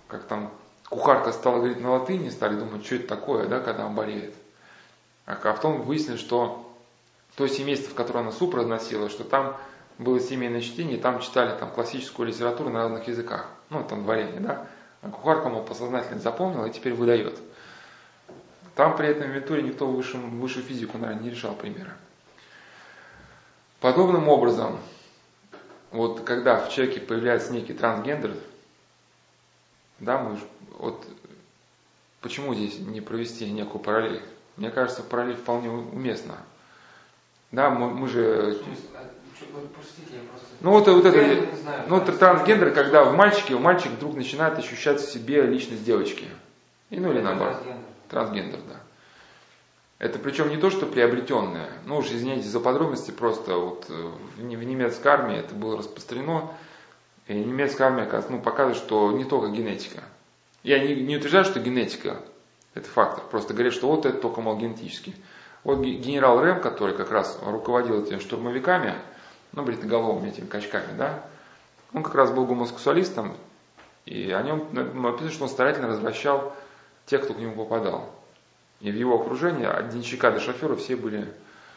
как там кухарка стала говорить на латыни, стали думать, что это такое, да, когда она болеет. А потом выяснилось, что то семейство, в которое она суп разносила, что там было семейное чтение, там читали там, классическую литературу на разных языках. Ну, там дворяне, да. А кухарка, мол, подсознательно запомнила и теперь выдает. Там при этом Вентуре никто высшую, высшую физику, наверное, не решал примеры. Подобным образом, вот когда в человеке появляется некий трансгендер, да, мы вот почему здесь не провести некую параллель? Мне кажется, параллель вполне уместна. Да, мы, мы же... Ну вот, вот это, ну это трансгендер, когда в мальчике, у мальчика вдруг начинает ощущать в себе личность девочки. И ну или наоборот. Трансгендер. Трансгендер, да. Это причем не то, что приобретенное. Ну уж извините за подробности, просто вот э, в, немецкой армии это было распространено. И немецкая армия ну, показывает, что не только генетика. Я не, не утверждаю, что генетика это фактор. Просто говорят, что вот это только, мол, генетически. Вот генерал Рэм, который как раз руководил этими штурмовиками, ну, бритоголовыми этими качками, да, он как раз был гомосексуалистом, и о нем написано, что он старательно развращал тех, кто к нему попадал. И в его окружении от денщика до шофера все были...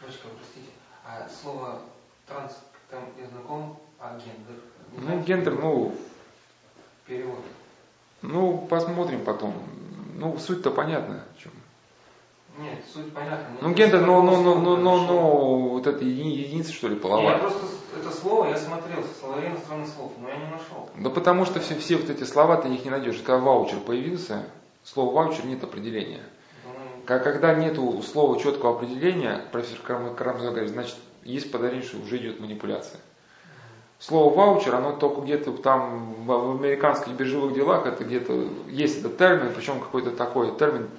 Бочка, простите, а слово транс, там я знаком, а гендер?
Ну, гендер, ну...
Перевод.
Ну, посмотрим потом. Ну, суть-то понятна. В чем.
Нет, суть понятна.
Ну, гендер, ну, ну, ну, ну, ну, ну, вот это единица, что ли, половая.
Нет, просто это слово я смотрел, словари иностранных слов, но я не нашел.
Да потому что все, все вот эти слова ты их не найдешь. Когда ваучер появился, слово ваучер нет определения. Ну, когда нет слова четкого определения, профессор Карамзов говорит, значит, есть подозрение, что уже идет манипуляция. Слово ваучер, оно только где-то там в американских биржевых делах, это где-то есть этот термин, причем какой-то такой термин,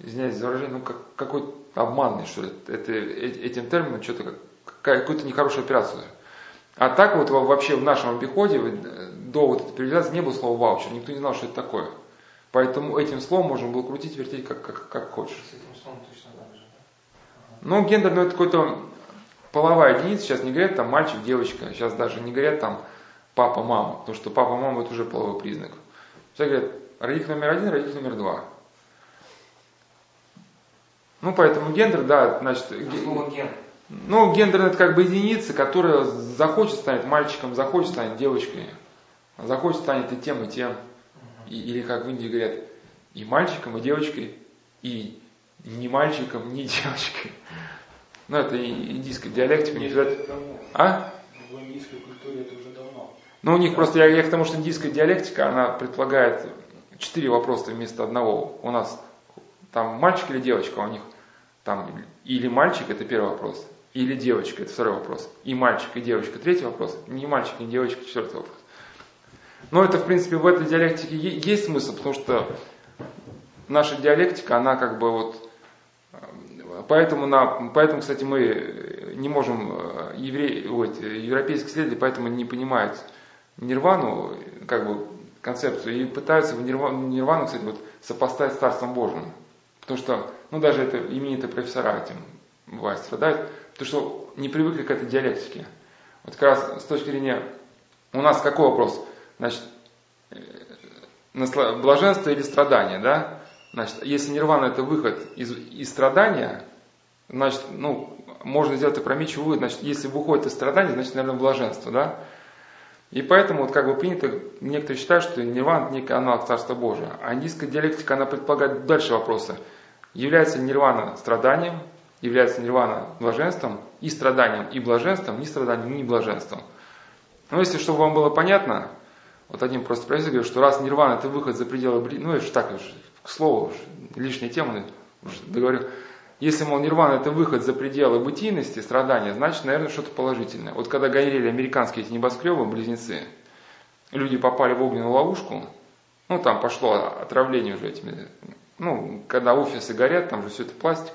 извиняюсь за выражение, ну как, какой-то обманный, что ли. Это, этим термином что-то, какую-то нехорошую операцию А так вот вообще в нашем обиходе до вот этой привязки не было слова ваучер, никто не знал, что это такое. Поэтому этим словом можно было крутить, вертеть как, как, как хочешь.
С этим словом точно так же, да?
Ну, гендер, ну это какой-то половая единица, сейчас не говорят там мальчик, девочка, сейчас даже не говорят там папа, мама, потому что папа, мама это уже половой признак. Все говорят, родитель номер один, родитель номер два. Ну, поэтому гендер, да, значит...
Слово ген.
Ну, гендер это как бы единица, которая захочет станет мальчиком, захочет станет девочкой, захочет станет и тем, и тем. И, или как в Индии говорят, и мальчиком, и девочкой, и не мальчиком, не девочкой. Ну, это индийская диалектика. Не
а? В индийской культуре это уже давно.
Ну, у них просто, я, я к тому, что индийская диалектика, она предполагает четыре вопроса вместо одного. У нас там мальчик или девочка, а у них там или мальчик, это первый вопрос, или девочка, это второй вопрос. И мальчик, и девочка, третий вопрос. Не мальчик, не девочка, четвертый вопрос. Но это, в принципе, в этой диалектике есть смысл, потому что наша диалектика, она как бы вот... Поэтому, на, поэтому кстати, мы не можем, э, еврей, вот, европейские исследователи поэтому не понимают нирвану, как бы концепцию, и пытаются в нирвану, нирвану кстати, вот, сопоставить с Царством Божьим. Потому что, ну даже это именитые профессора этим бывает страдают, потому что не привыкли к этой диалектике. Вот как раз с точки зрения, у нас какой вопрос? Значит, блаженство или страдание, да? Значит, если нирвана это выход из, из страдания, значит, ну, можно сделать опрометчивый вывод, значит, если выходит из страдания, значит, наверное, блаженство, да? И поэтому вот как бы принято, некоторые считают, что нирвана это некий аналог Царства Божия. А индийская диалектика, она предполагает дальше вопросы. Является нирвана страданием, является нирвана блаженством, и страданием, и блаженством, ни страданием, ни блаженством. Но если, чтобы вам было понятно, вот один просто профессор говорит, что раз нирвана это выход за пределы, ну это же так, к слову, лишняя тема, уж договорю. Если, мол, нирвана это выход за пределы бытийности, страдания, значит, наверное, что-то положительное. Вот когда горели американские эти небоскребы, близнецы, люди попали в огненную ловушку, ну там пошло отравление уже этими, ну, когда офисы горят, там же все это пластик,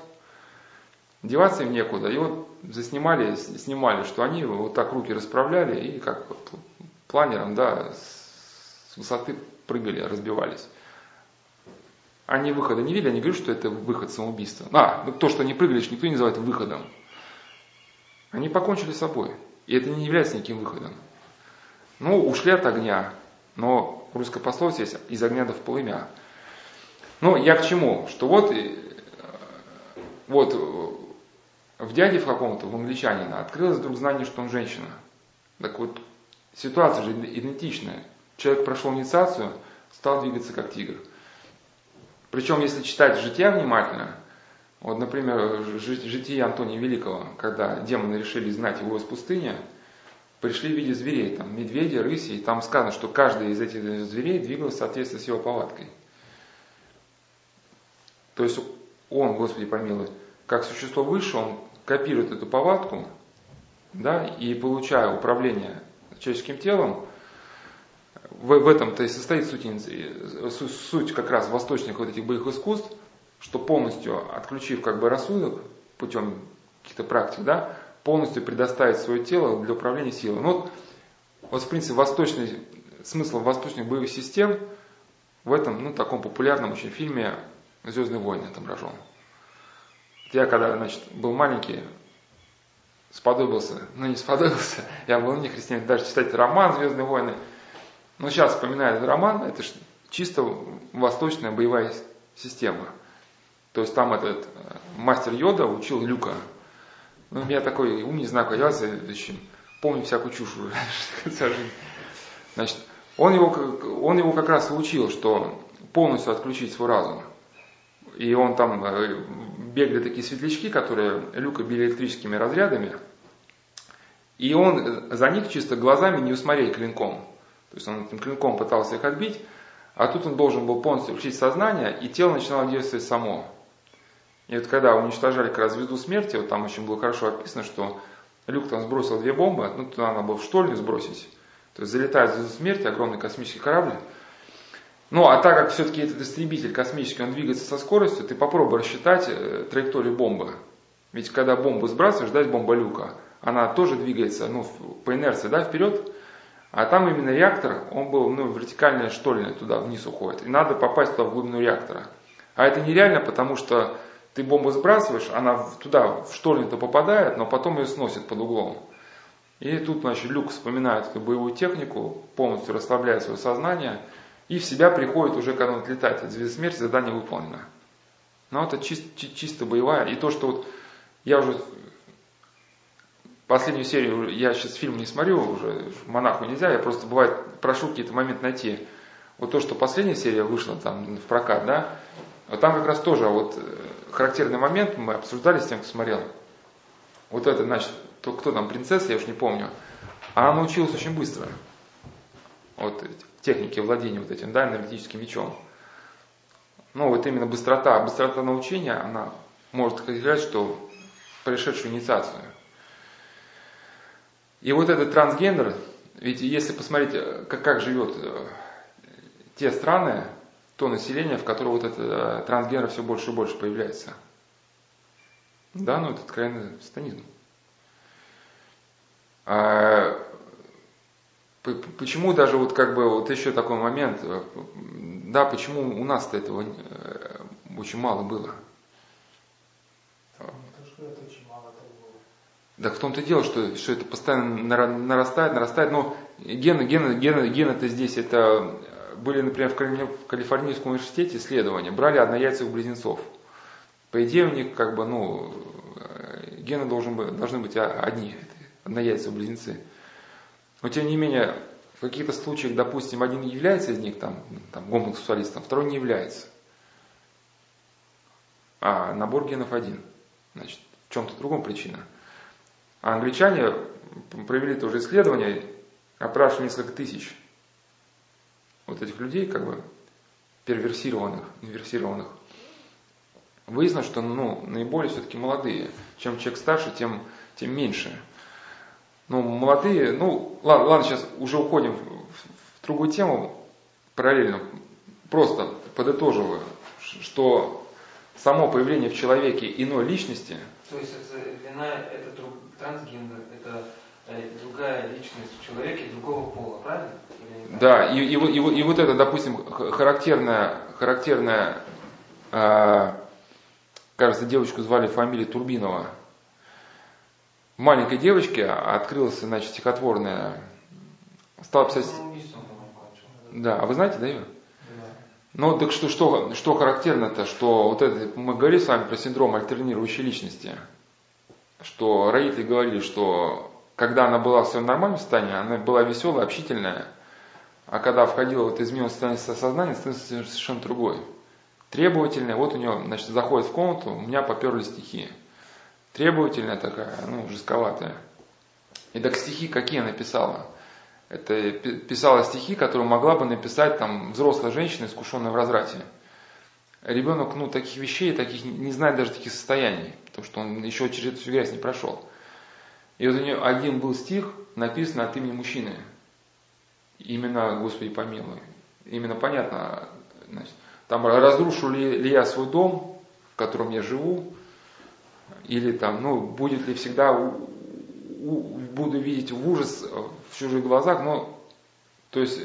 деваться им некуда. И вот заснимали, снимали, что они вот так руки расправляли и как планером, да, с высоты прыгали, разбивались. Они выхода не видели, они говорят, что это выход самоубийства. А, ну то, что они прыгали, никто не называет выходом. Они покончили с собой. И это не является никаким выходом. Ну, ушли от огня, но русская пословица есть из огня до в полымя. Ну, я к чему? Что вот, э, вот в дяде в каком-то, в англичанина, открылось вдруг знание, что он женщина. Так вот, ситуация же идентичная. Человек прошел инициацию, стал двигаться как тигр. Причем, если читать жития внимательно, вот, например, житие Антония Великого, когда демоны решили знать его из пустыни, пришли в виде зверей, там, медведя, рыси, и там сказано, что каждый из этих зверей двигался в соответствии с его повадкой. То есть он, Господи помилуй, как существо выше, он копирует эту повадку, да, и получая управление человеческим телом, в, в этом-то и состоит суть, суть как раз восточных вот этих боевых искусств, что полностью отключив как бы рассудок путем каких-то практик, да, полностью предоставить свое тело для управления силой. Ну, вот, вот в принципе восточный смысл восточных боевых систем в этом, ну, таком популярном очень фильме «Звездные войны» отображен. Я когда, значит, был маленький, сподобился, ну не сподобился, я был не христианин, даже читать роман «Звездные войны», но сейчас вспоминаю этот роман, это чисто восточная боевая система. То есть там этот э, мастер Йода учил Люка. Ну, я такой ум не знаю, я следующим, помню всякую чушь. Значит, он его, он его как раз учил, что полностью отключить свой разум. И он там э, бегали такие светлячки, которые Люка били электрическими разрядами. И он за них чисто глазами не усмотреть клинком. То есть он этим клинком пытался их отбить, а тут он должен был полностью включить сознание, и тело начинало действовать само. И вот когда уничтожали как раз звезду смерти, вот там очень было хорошо описано, что Люк там сбросил две бомбы, ну туда надо было в штольню сбросить. То есть залетает звезду смерти, огромный космический корабль. Ну, а так как все-таки этот истребитель космический, он двигается со скоростью, ты попробуй рассчитать э, траекторию бомбы. Ведь когда бомбу сбрасываешь, дать бомба люка, она тоже двигается ну, по инерции да, вперед, а там именно реактор, он был ну, вертикально штольный, туда вниз уходит. И надо попасть туда в глубину реактора. А это нереально, потому что ты бомбу сбрасываешь, она туда, в штольню-то попадает, но потом ее сносит под углом. И тут, значит, Люк вспоминает эту боевую технику, полностью расслабляет свое сознание, и в себя приходит уже, когда он отлетает от звезды смерти, задание выполнено. Но это чисто, чисто боевая. И то, что вот я уже последнюю серию, я сейчас фильм не смотрю, уже монаху нельзя, я просто бывает прошу какие-то моменты найти. Вот то, что последняя серия вышла там в прокат, да, вот там как раз тоже вот э, характерный момент, мы обсуждали с тем, кто смотрел. Вот это, значит, то, кто там, принцесса, я уж не помню. А она научилась очень быстро. Вот техники владения вот этим, да, энергетическим мечом. Ну, вот именно быстрота, быстрота научения, она может сказать, что происшедшую инициацию. И вот этот трансгендер, ведь если посмотреть, э, как, как живет э, те страны, то население, в котором вот этот э, трансгендер все больше и больше появляется. Да, ну это откровенный станизм. А, почему даже вот как бы вот еще такой момент, да, почему у нас-то этого очень мало было? Да в том-то дело, что, что это постоянно нарастает, нарастает, но гены, гены, гены, гены-то здесь это были, например, в Калифорнийском университете исследования, брали однояйцевых близнецов. По идее у них как бы, ну, гены должен, должны быть одни, однояйцевые близнецы. Но тем не менее, в каких-то случаях, допустим, один является из них там, там гомосексуалистом, второй не является. А набор генов один. Значит, в чем-то другом причина. А англичане провели тоже исследование, опрашивали несколько тысяч вот этих людей, как бы перверсированных, инверсированных. Выяснилось, что ну, наиболее все-таки молодые. Чем человек старше, тем, тем меньше. Ну, молодые, ну, ладно, ладно, сейчас уже уходим в, в другую тему, параллельно. Просто подытоживаю, что само появление в человеке иной личности.
То есть это вина, это друг, трансгендер, это э, другая личность в человеке другого пола, правильно?
Да, и, и, и, и вот это, допустим, характерная, характерная э, кажется, девочку звали фамилия Турбинова. Маленькой девочке открылась, значит, стихотворная, стала писать... Да, а вы знаете, да, ее? Ну, так что, что, что характерно-то, что вот это, мы говорили с вами про синдром альтернирующей личности что родители говорили, что когда она была в своем нормальном состоянии, она была веселая, общительная, а когда входила в это измененное состояние сознания, становится совершенно другой. Требовательная, вот у нее, значит, заходит в комнату, у меня поперли стихи. Требовательная такая, ну, жестковатая. И так стихи какие она писала? Это писала стихи, которые могла бы написать там взрослая женщина, искушенная в разврате ребенок, ну, таких вещей, таких не знает даже таких состояний, потому что он еще через эту всю грязь не прошел. И вот у нее один был стих, написан от имени мужчины. Именно, Господи, помилуй. Именно понятно, значит, там разрушу ли, ли я свой дом, в котором я живу, или там, ну, будет ли всегда, у, у, буду видеть в ужас в чужих глазах, но, то есть,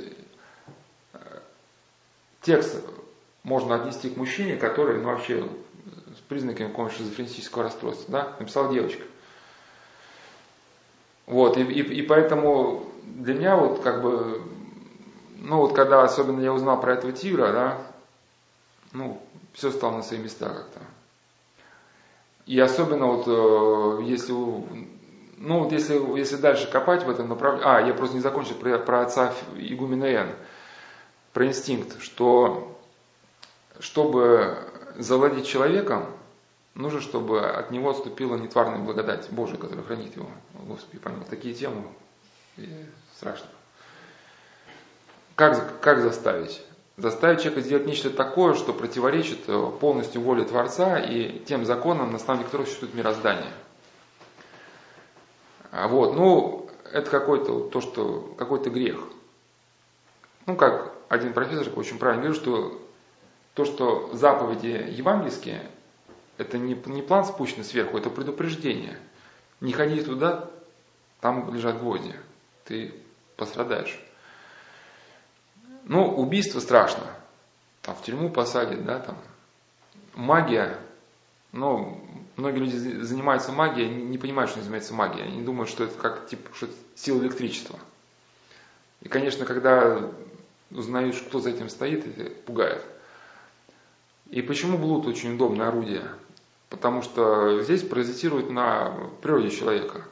э, текст можно отнести к мужчине, который ну, вообще с признаками какого-то шизофренического расстройства. Да? Написала девочка. Вот, и, и, и поэтому для меня вот как бы, ну вот когда особенно я узнал про этого тигра, да, ну, все стало на свои места как-то. И особенно вот э, если, ну вот если, если дальше копать в этом направлении, а, я просто не закончил про, про отца Игумена про инстинкт, что чтобы завладеть человеком, нужно, чтобы от него отступила нетварная благодать Божия, которая хранит его. Господи, понял, такие темы страшно. Как, как заставить? Заставить человека сделать нечто такое, что противоречит э, полностью воле Творца и тем законам, на основе которых существует мироздание. А вот, ну, это какой-то то, что какой-то грех. Ну, как один профессор очень правильно говорил, что то, что заповеди евангельские, это не, не план спущенный сверху, это предупреждение. Не ходи туда, там лежат гвозди, ты пострадаешь. Ну, убийство страшно. Там в тюрьму посадят, да, там. Магия, ну, многие люди занимаются магией, не понимают, что они занимаются магией. Они думают, что это как типа, что сила электричества. И, конечно, когда узнаешь, кто за этим стоит, это пугает. И почему блуд очень удобное орудие? Потому что здесь паразитирует на природе человека.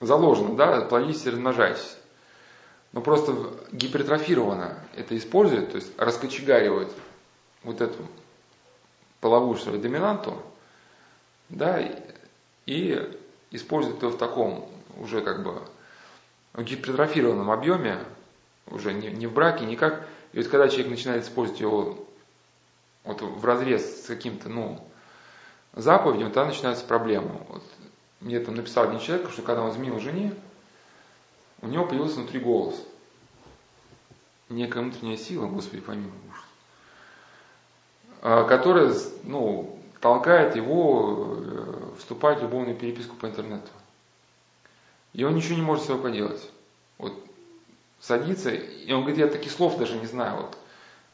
Заложено, да, плодитесь и размножайтесь. Но просто гипертрофировано это использует, то есть раскочегаривает вот эту половую что ли, доминанту, да, и использует ее в таком уже как бы гипертрофированном объеме, уже не, не в браке, никак. И вот когда человек начинает использовать его вот в разрез с каким-то, ну, заповедью, тогда начинаются проблемы. Вот мне там написал один человек, что когда он изменил жене, у него появился внутри голос. Некая внутренняя сила, Господи, помимо муж, которая, ну, толкает его э, вступать в любовную переписку по интернету. И он ничего не может с собой поделать. Вот садится, и он говорит, я таких слов даже не знаю. Вот.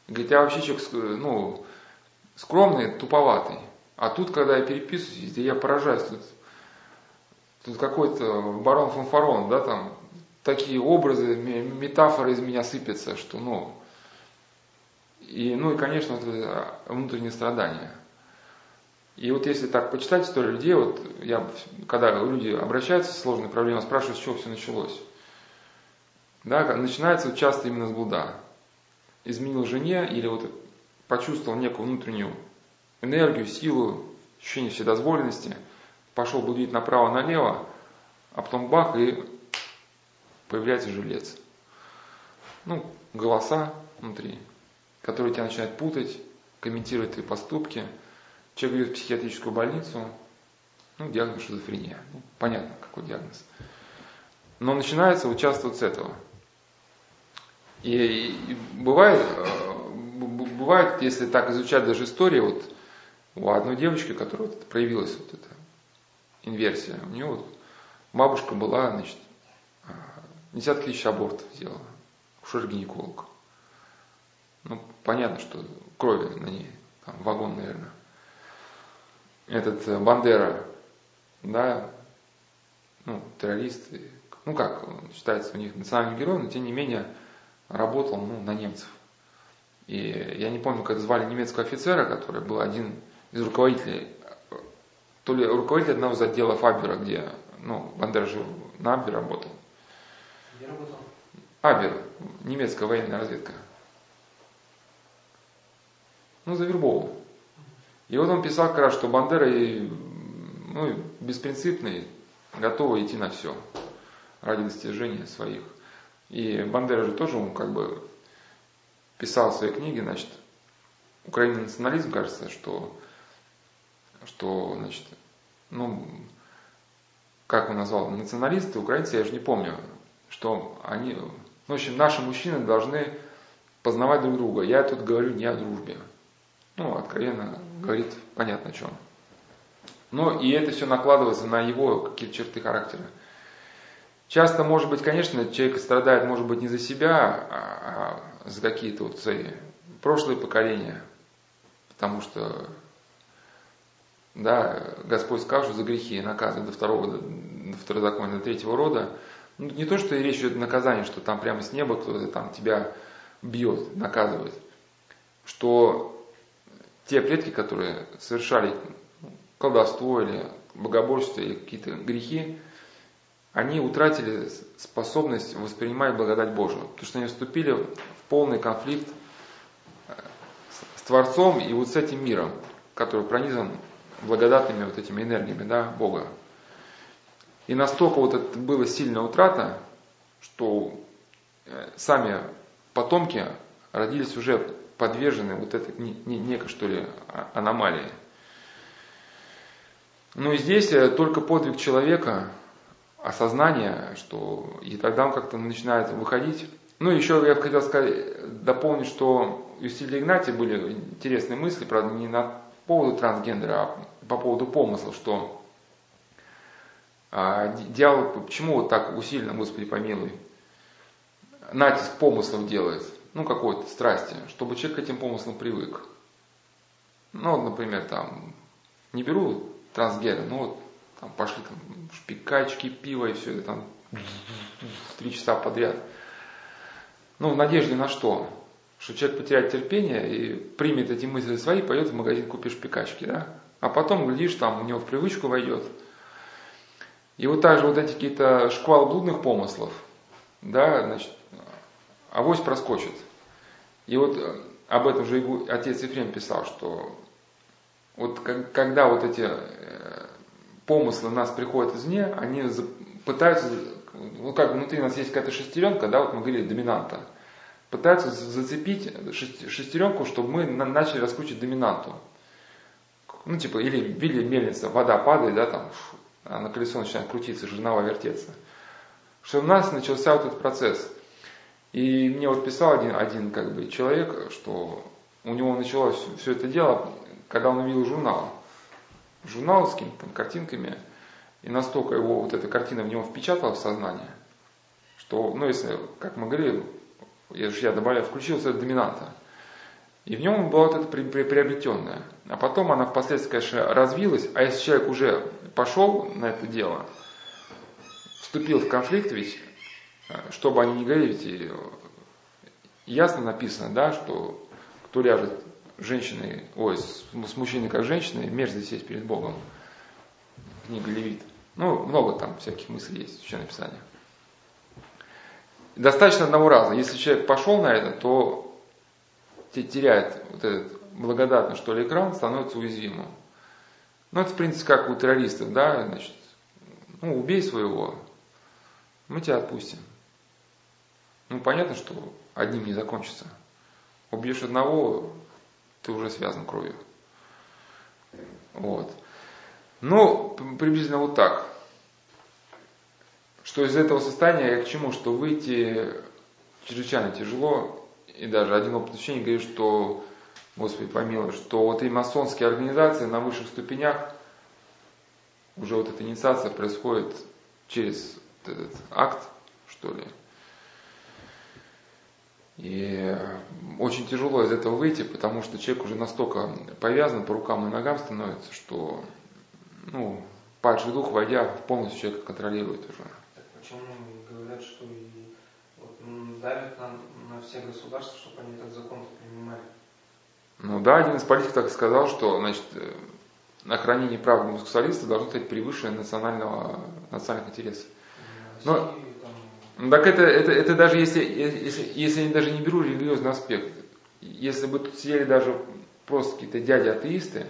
Говорит, я вообще человек, ну, скромный, туповатый. А тут, когда я переписываюсь, я поражаюсь. Тут, тут какой-то барон фанфарон, да, там, такие образы, метафоры из меня сыпятся, что, ну, и, ну и, конечно, вот внутреннее страдание. И вот если так почитать историю людей, вот я, когда люди обращаются с сложной проблемой, спрашивают, с чего все началось. Да, начинается часто именно с блуда. Изменил жене или вот почувствовал некую внутреннюю энергию, силу, ощущение вседозволенности, пошел блудить направо-налево, а потом бах, и появляется жилец. Ну, голоса внутри, которые тебя начинают путать, комментировать твои поступки. Человек идет в психиатрическую больницу, ну, диагноз шизофрения. Ну, понятно, какой диагноз. Но начинается участвовать с этого. И, и бывает, бывает, если так изучать даже истории, вот у одной девочки, которая вот проявилась вот эта инверсия, у нее вот бабушка была, значит, а, десятки тысяч абортов сделала, ушер-гинеколог. Ну, понятно, что крови на ней, там, вагон, наверное. Этот э, Бандера, да, ну, террористы, ну как, он считается у них национальным героем, но тем не менее работал ну, на немцев. И я не помню, как звали немецкого офицера, который был один из руководителей, то ли руководитель одного из отделов Абера, где, ну, Бандера же на Абере работал.
Где работал?
Абер, немецкая военная разведка. Ну, завербовал. И вот он писал как раз, что Бандера ну, беспринципный, готовый идти на все ради достижения своих. И Бандера же тоже, он как бы писал в своей книге, значит, Украина национализм, кажется, что, что, значит, ну, как он назвал, националисты, украинцы, я же не помню, что они, ну, в общем, наши мужчины должны познавать друг друга. Я тут говорю не о дружбе. Ну, откровенно говорит понятно о чем. Но и это все накладывается на его какие-то черты характера. Часто, может быть, конечно, человек страдает, может быть, не за себя, а, за какие-то вот свои прошлые поколения, потому что да, Господь сказал, что за грехи наказывает до второго, до второзакония, до третьего рода. Ну, не то, что речь идет о наказании, что там прямо с неба кто-то там тебя бьет, наказывает. Что те предки, которые совершали колдовство или богоборчество или какие-то грехи, они утратили способность воспринимать благодать Божию, потому что они вступили в полный конфликт э, с Творцом и вот с этим миром, который пронизан благодатными вот этими энергиями да, Бога. И настолько вот это была сильная утрата, что э, сами потомки родились уже подвержены вот этой некой, что ли, а, аномалии. Ну и здесь э, только подвиг человека осознание, что и тогда он как-то начинает выходить. Ну, еще я хотел сказать, дополнить, что у Силья Игнатия были интересные мысли, правда, не на поводу трансгендера, а по поводу помысла, что А дьявол почему вот так усиленно, Господи помилуй, натиск помыслов делает, ну какой-то страсти, чтобы человек к этим помыслам привык. Ну, вот, например, там, не беру трансгены, ну вот, там пошли там шпикачки, пиво и все это там три часа подряд. Ну, в надежде на что? Что человек потеряет терпение и примет эти мысли свои, пойдет в магазин, купишь пикачки, да? А потом, глядишь, там у него в привычку войдет. И вот также вот эти какие-то шквал блудных помыслов, да, значит, авось проскочит. И вот э, об этом же отец Ефрем писал, что вот когда вот эти э, помыслы нас приходят извне, они пытаются, ну как внутри нас есть какая-то шестеренка, да, вот мы говорили, доминанта, пытаются зацепить шестеренку, чтобы мы начали раскручивать доминанту. Ну, типа, или видели мельница, вода падает, да, там, на колесо начинает крутиться, жернова вертеться. Что у нас начался вот этот процесс. И мне вот писал один, один как бы, человек, что у него началось все это дело, когда он увидел журнал. Журнал с какими-то картинками, и настолько его вот эта картина в него впечатала в сознание, что, ну, если, как мы говорили, я же я добавляю, включился доминанта. И в нем было вот это приобретенное. А потом она впоследствии, конечно, развилась, а если человек уже пошел на это дело, вступил в конфликт, ведь, э, чтобы они не говорили, ведь ясно написано, да, что кто ляжет женщиной, ой, с, с мужчиной как женщиной, мерзость есть перед Богом. Книга Левит. Ну, много там всяких мыслей есть в Священном Писании. Достаточно одного раза. Если человек пошел на это, то теряет вот этот благодатный, что ли, экран, становится уязвимым. Ну, это, в принципе, как у террористов, да, значит, ну, убей своего, мы тебя отпустим. Ну, понятно, что одним не закончится. Убьешь одного, ты уже связан кровью. Вот. Ну, приблизительно вот так. Что из этого состояния я к чему? Что выйти чрезвычайно тяжело, и даже один опыт учения говорит, что, Господи помилуй, что вот и масонские организации на высших ступенях, уже вот эта инициация происходит через этот акт, что ли. И очень тяжело из этого выйти, потому что человек уже настолько повязан по рукам и ногам становится, что ну, падший дух, войдя, полностью человека контролирует уже.
Так почему говорят, что и вот, давят на, на все государства, чтобы они этот закон принимали.
Ну да, один из политиков так сказал, что значит, на хранение прав гомосексуалиста должно стать превыше национального, национальных интересов. Но, там... Так это, это, это даже если, если, если они даже не берут религиозный аспект. Если бы тут сидели даже просто какие-то дяди-атеисты,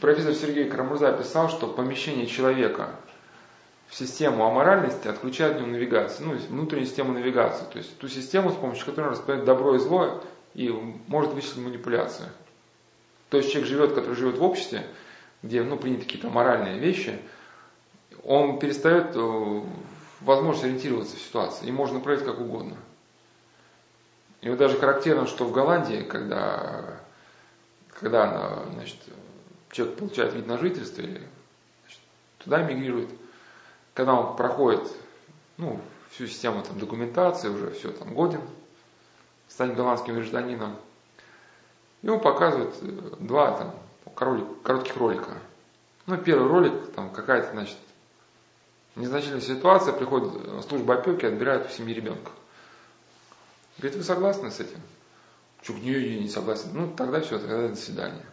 профессор Сергей Карамурза писал, что помещение человека в систему аморальности отключают в нем навигацию, ну, внутреннюю систему навигации, то есть ту систему, с помощью которой он распознает добро и зло и может вычислить манипуляцию. То есть человек живет, который живет в обществе, где ну, приняты какие-то моральные вещи, он перестает э, возможность ориентироваться в ситуации, и можно проявить как угодно. И вот даже характерно, что в Голландии, когда, когда значит, человек получает вид на жительство, или значит, туда мигрирует, когда он проходит ну, всю систему там, документации, уже все там годен, станет голландским гражданином, ему показывают э, два там, коротких ролика. Ну, первый ролик, там какая-то, значит, незначительная ситуация, приходит служба опеки, отбирает у семьи ребенка. Говорит, вы согласны с этим? Чук, не, не, не согласен. Ну, тогда все, тогда до свидания.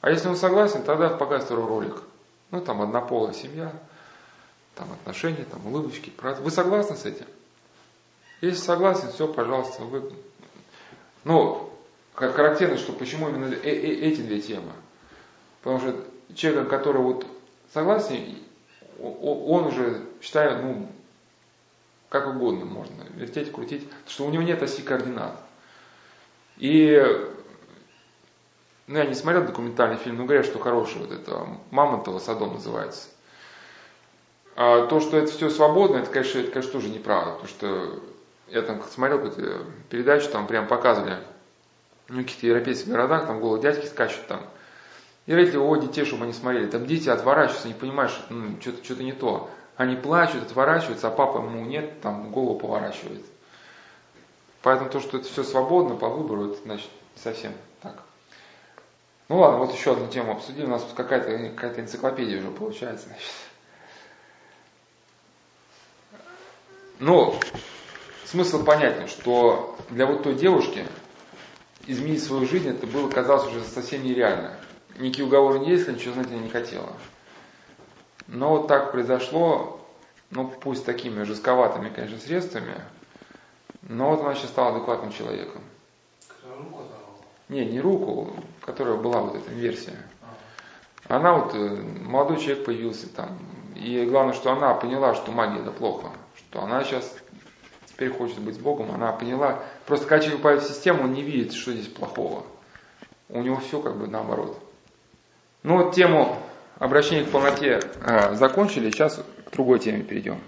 А если он согласен, тогда показывает второй ролик. Ну, там однополая семья, там отношения, там улыбочки. Вы согласны с этим? Если согласен, все, пожалуйста, вы... Ну, характерно, что почему именно э, э, эти две темы. Потому что человек, который вот согласен, он уже считает, ну, как угодно можно, вертеть, крутить, что у него нет оси координат. И, ну, я не смотрел документальный фильм, но говорят, что хороший вот это Мамонтова Садом называется. А то, что это все свободно, это, конечно, это, конечно, тоже неправда. Потому что я там смотрел какую-то передачу, там прям показывали ну, в каких-то европейских городах, там голые дядьки скачут там. И родители уводят детей, чтобы они смотрели. Там дети отворачиваются, не понимают, что ну, что-то, что-то не то. Они плачут, отворачиваются, а папа ему нет, там голову поворачивает. Поэтому то, что это все свободно по выбору, это значит совсем так. Ну ладно, вот еще одну тему обсудим. У нас какая-то какая энциклопедия уже получается. Значит. Но смысл понятен, что для вот той девушки изменить свою жизнь, это было, казалось, уже совсем нереально. Никакие уговоры не действовали, ничего знать она не хотела. Но вот так произошло, ну пусть такими жестковатыми, конечно, средствами, но вот она сейчас стала адекватным человеком.
Руку?
Не, не руку, которая была вот эта версия. Она вот, э, молодой человек появился там. И главное, что она поняла, что магия это плохо. Что она сейчас теперь хочет быть с Богом. Она поняла. Просто когда человек попадает в систему, он не видит, что здесь плохого. У него все как бы наоборот. Ну вот тему обращения к полноте э, закончили. Сейчас к другой теме перейдем.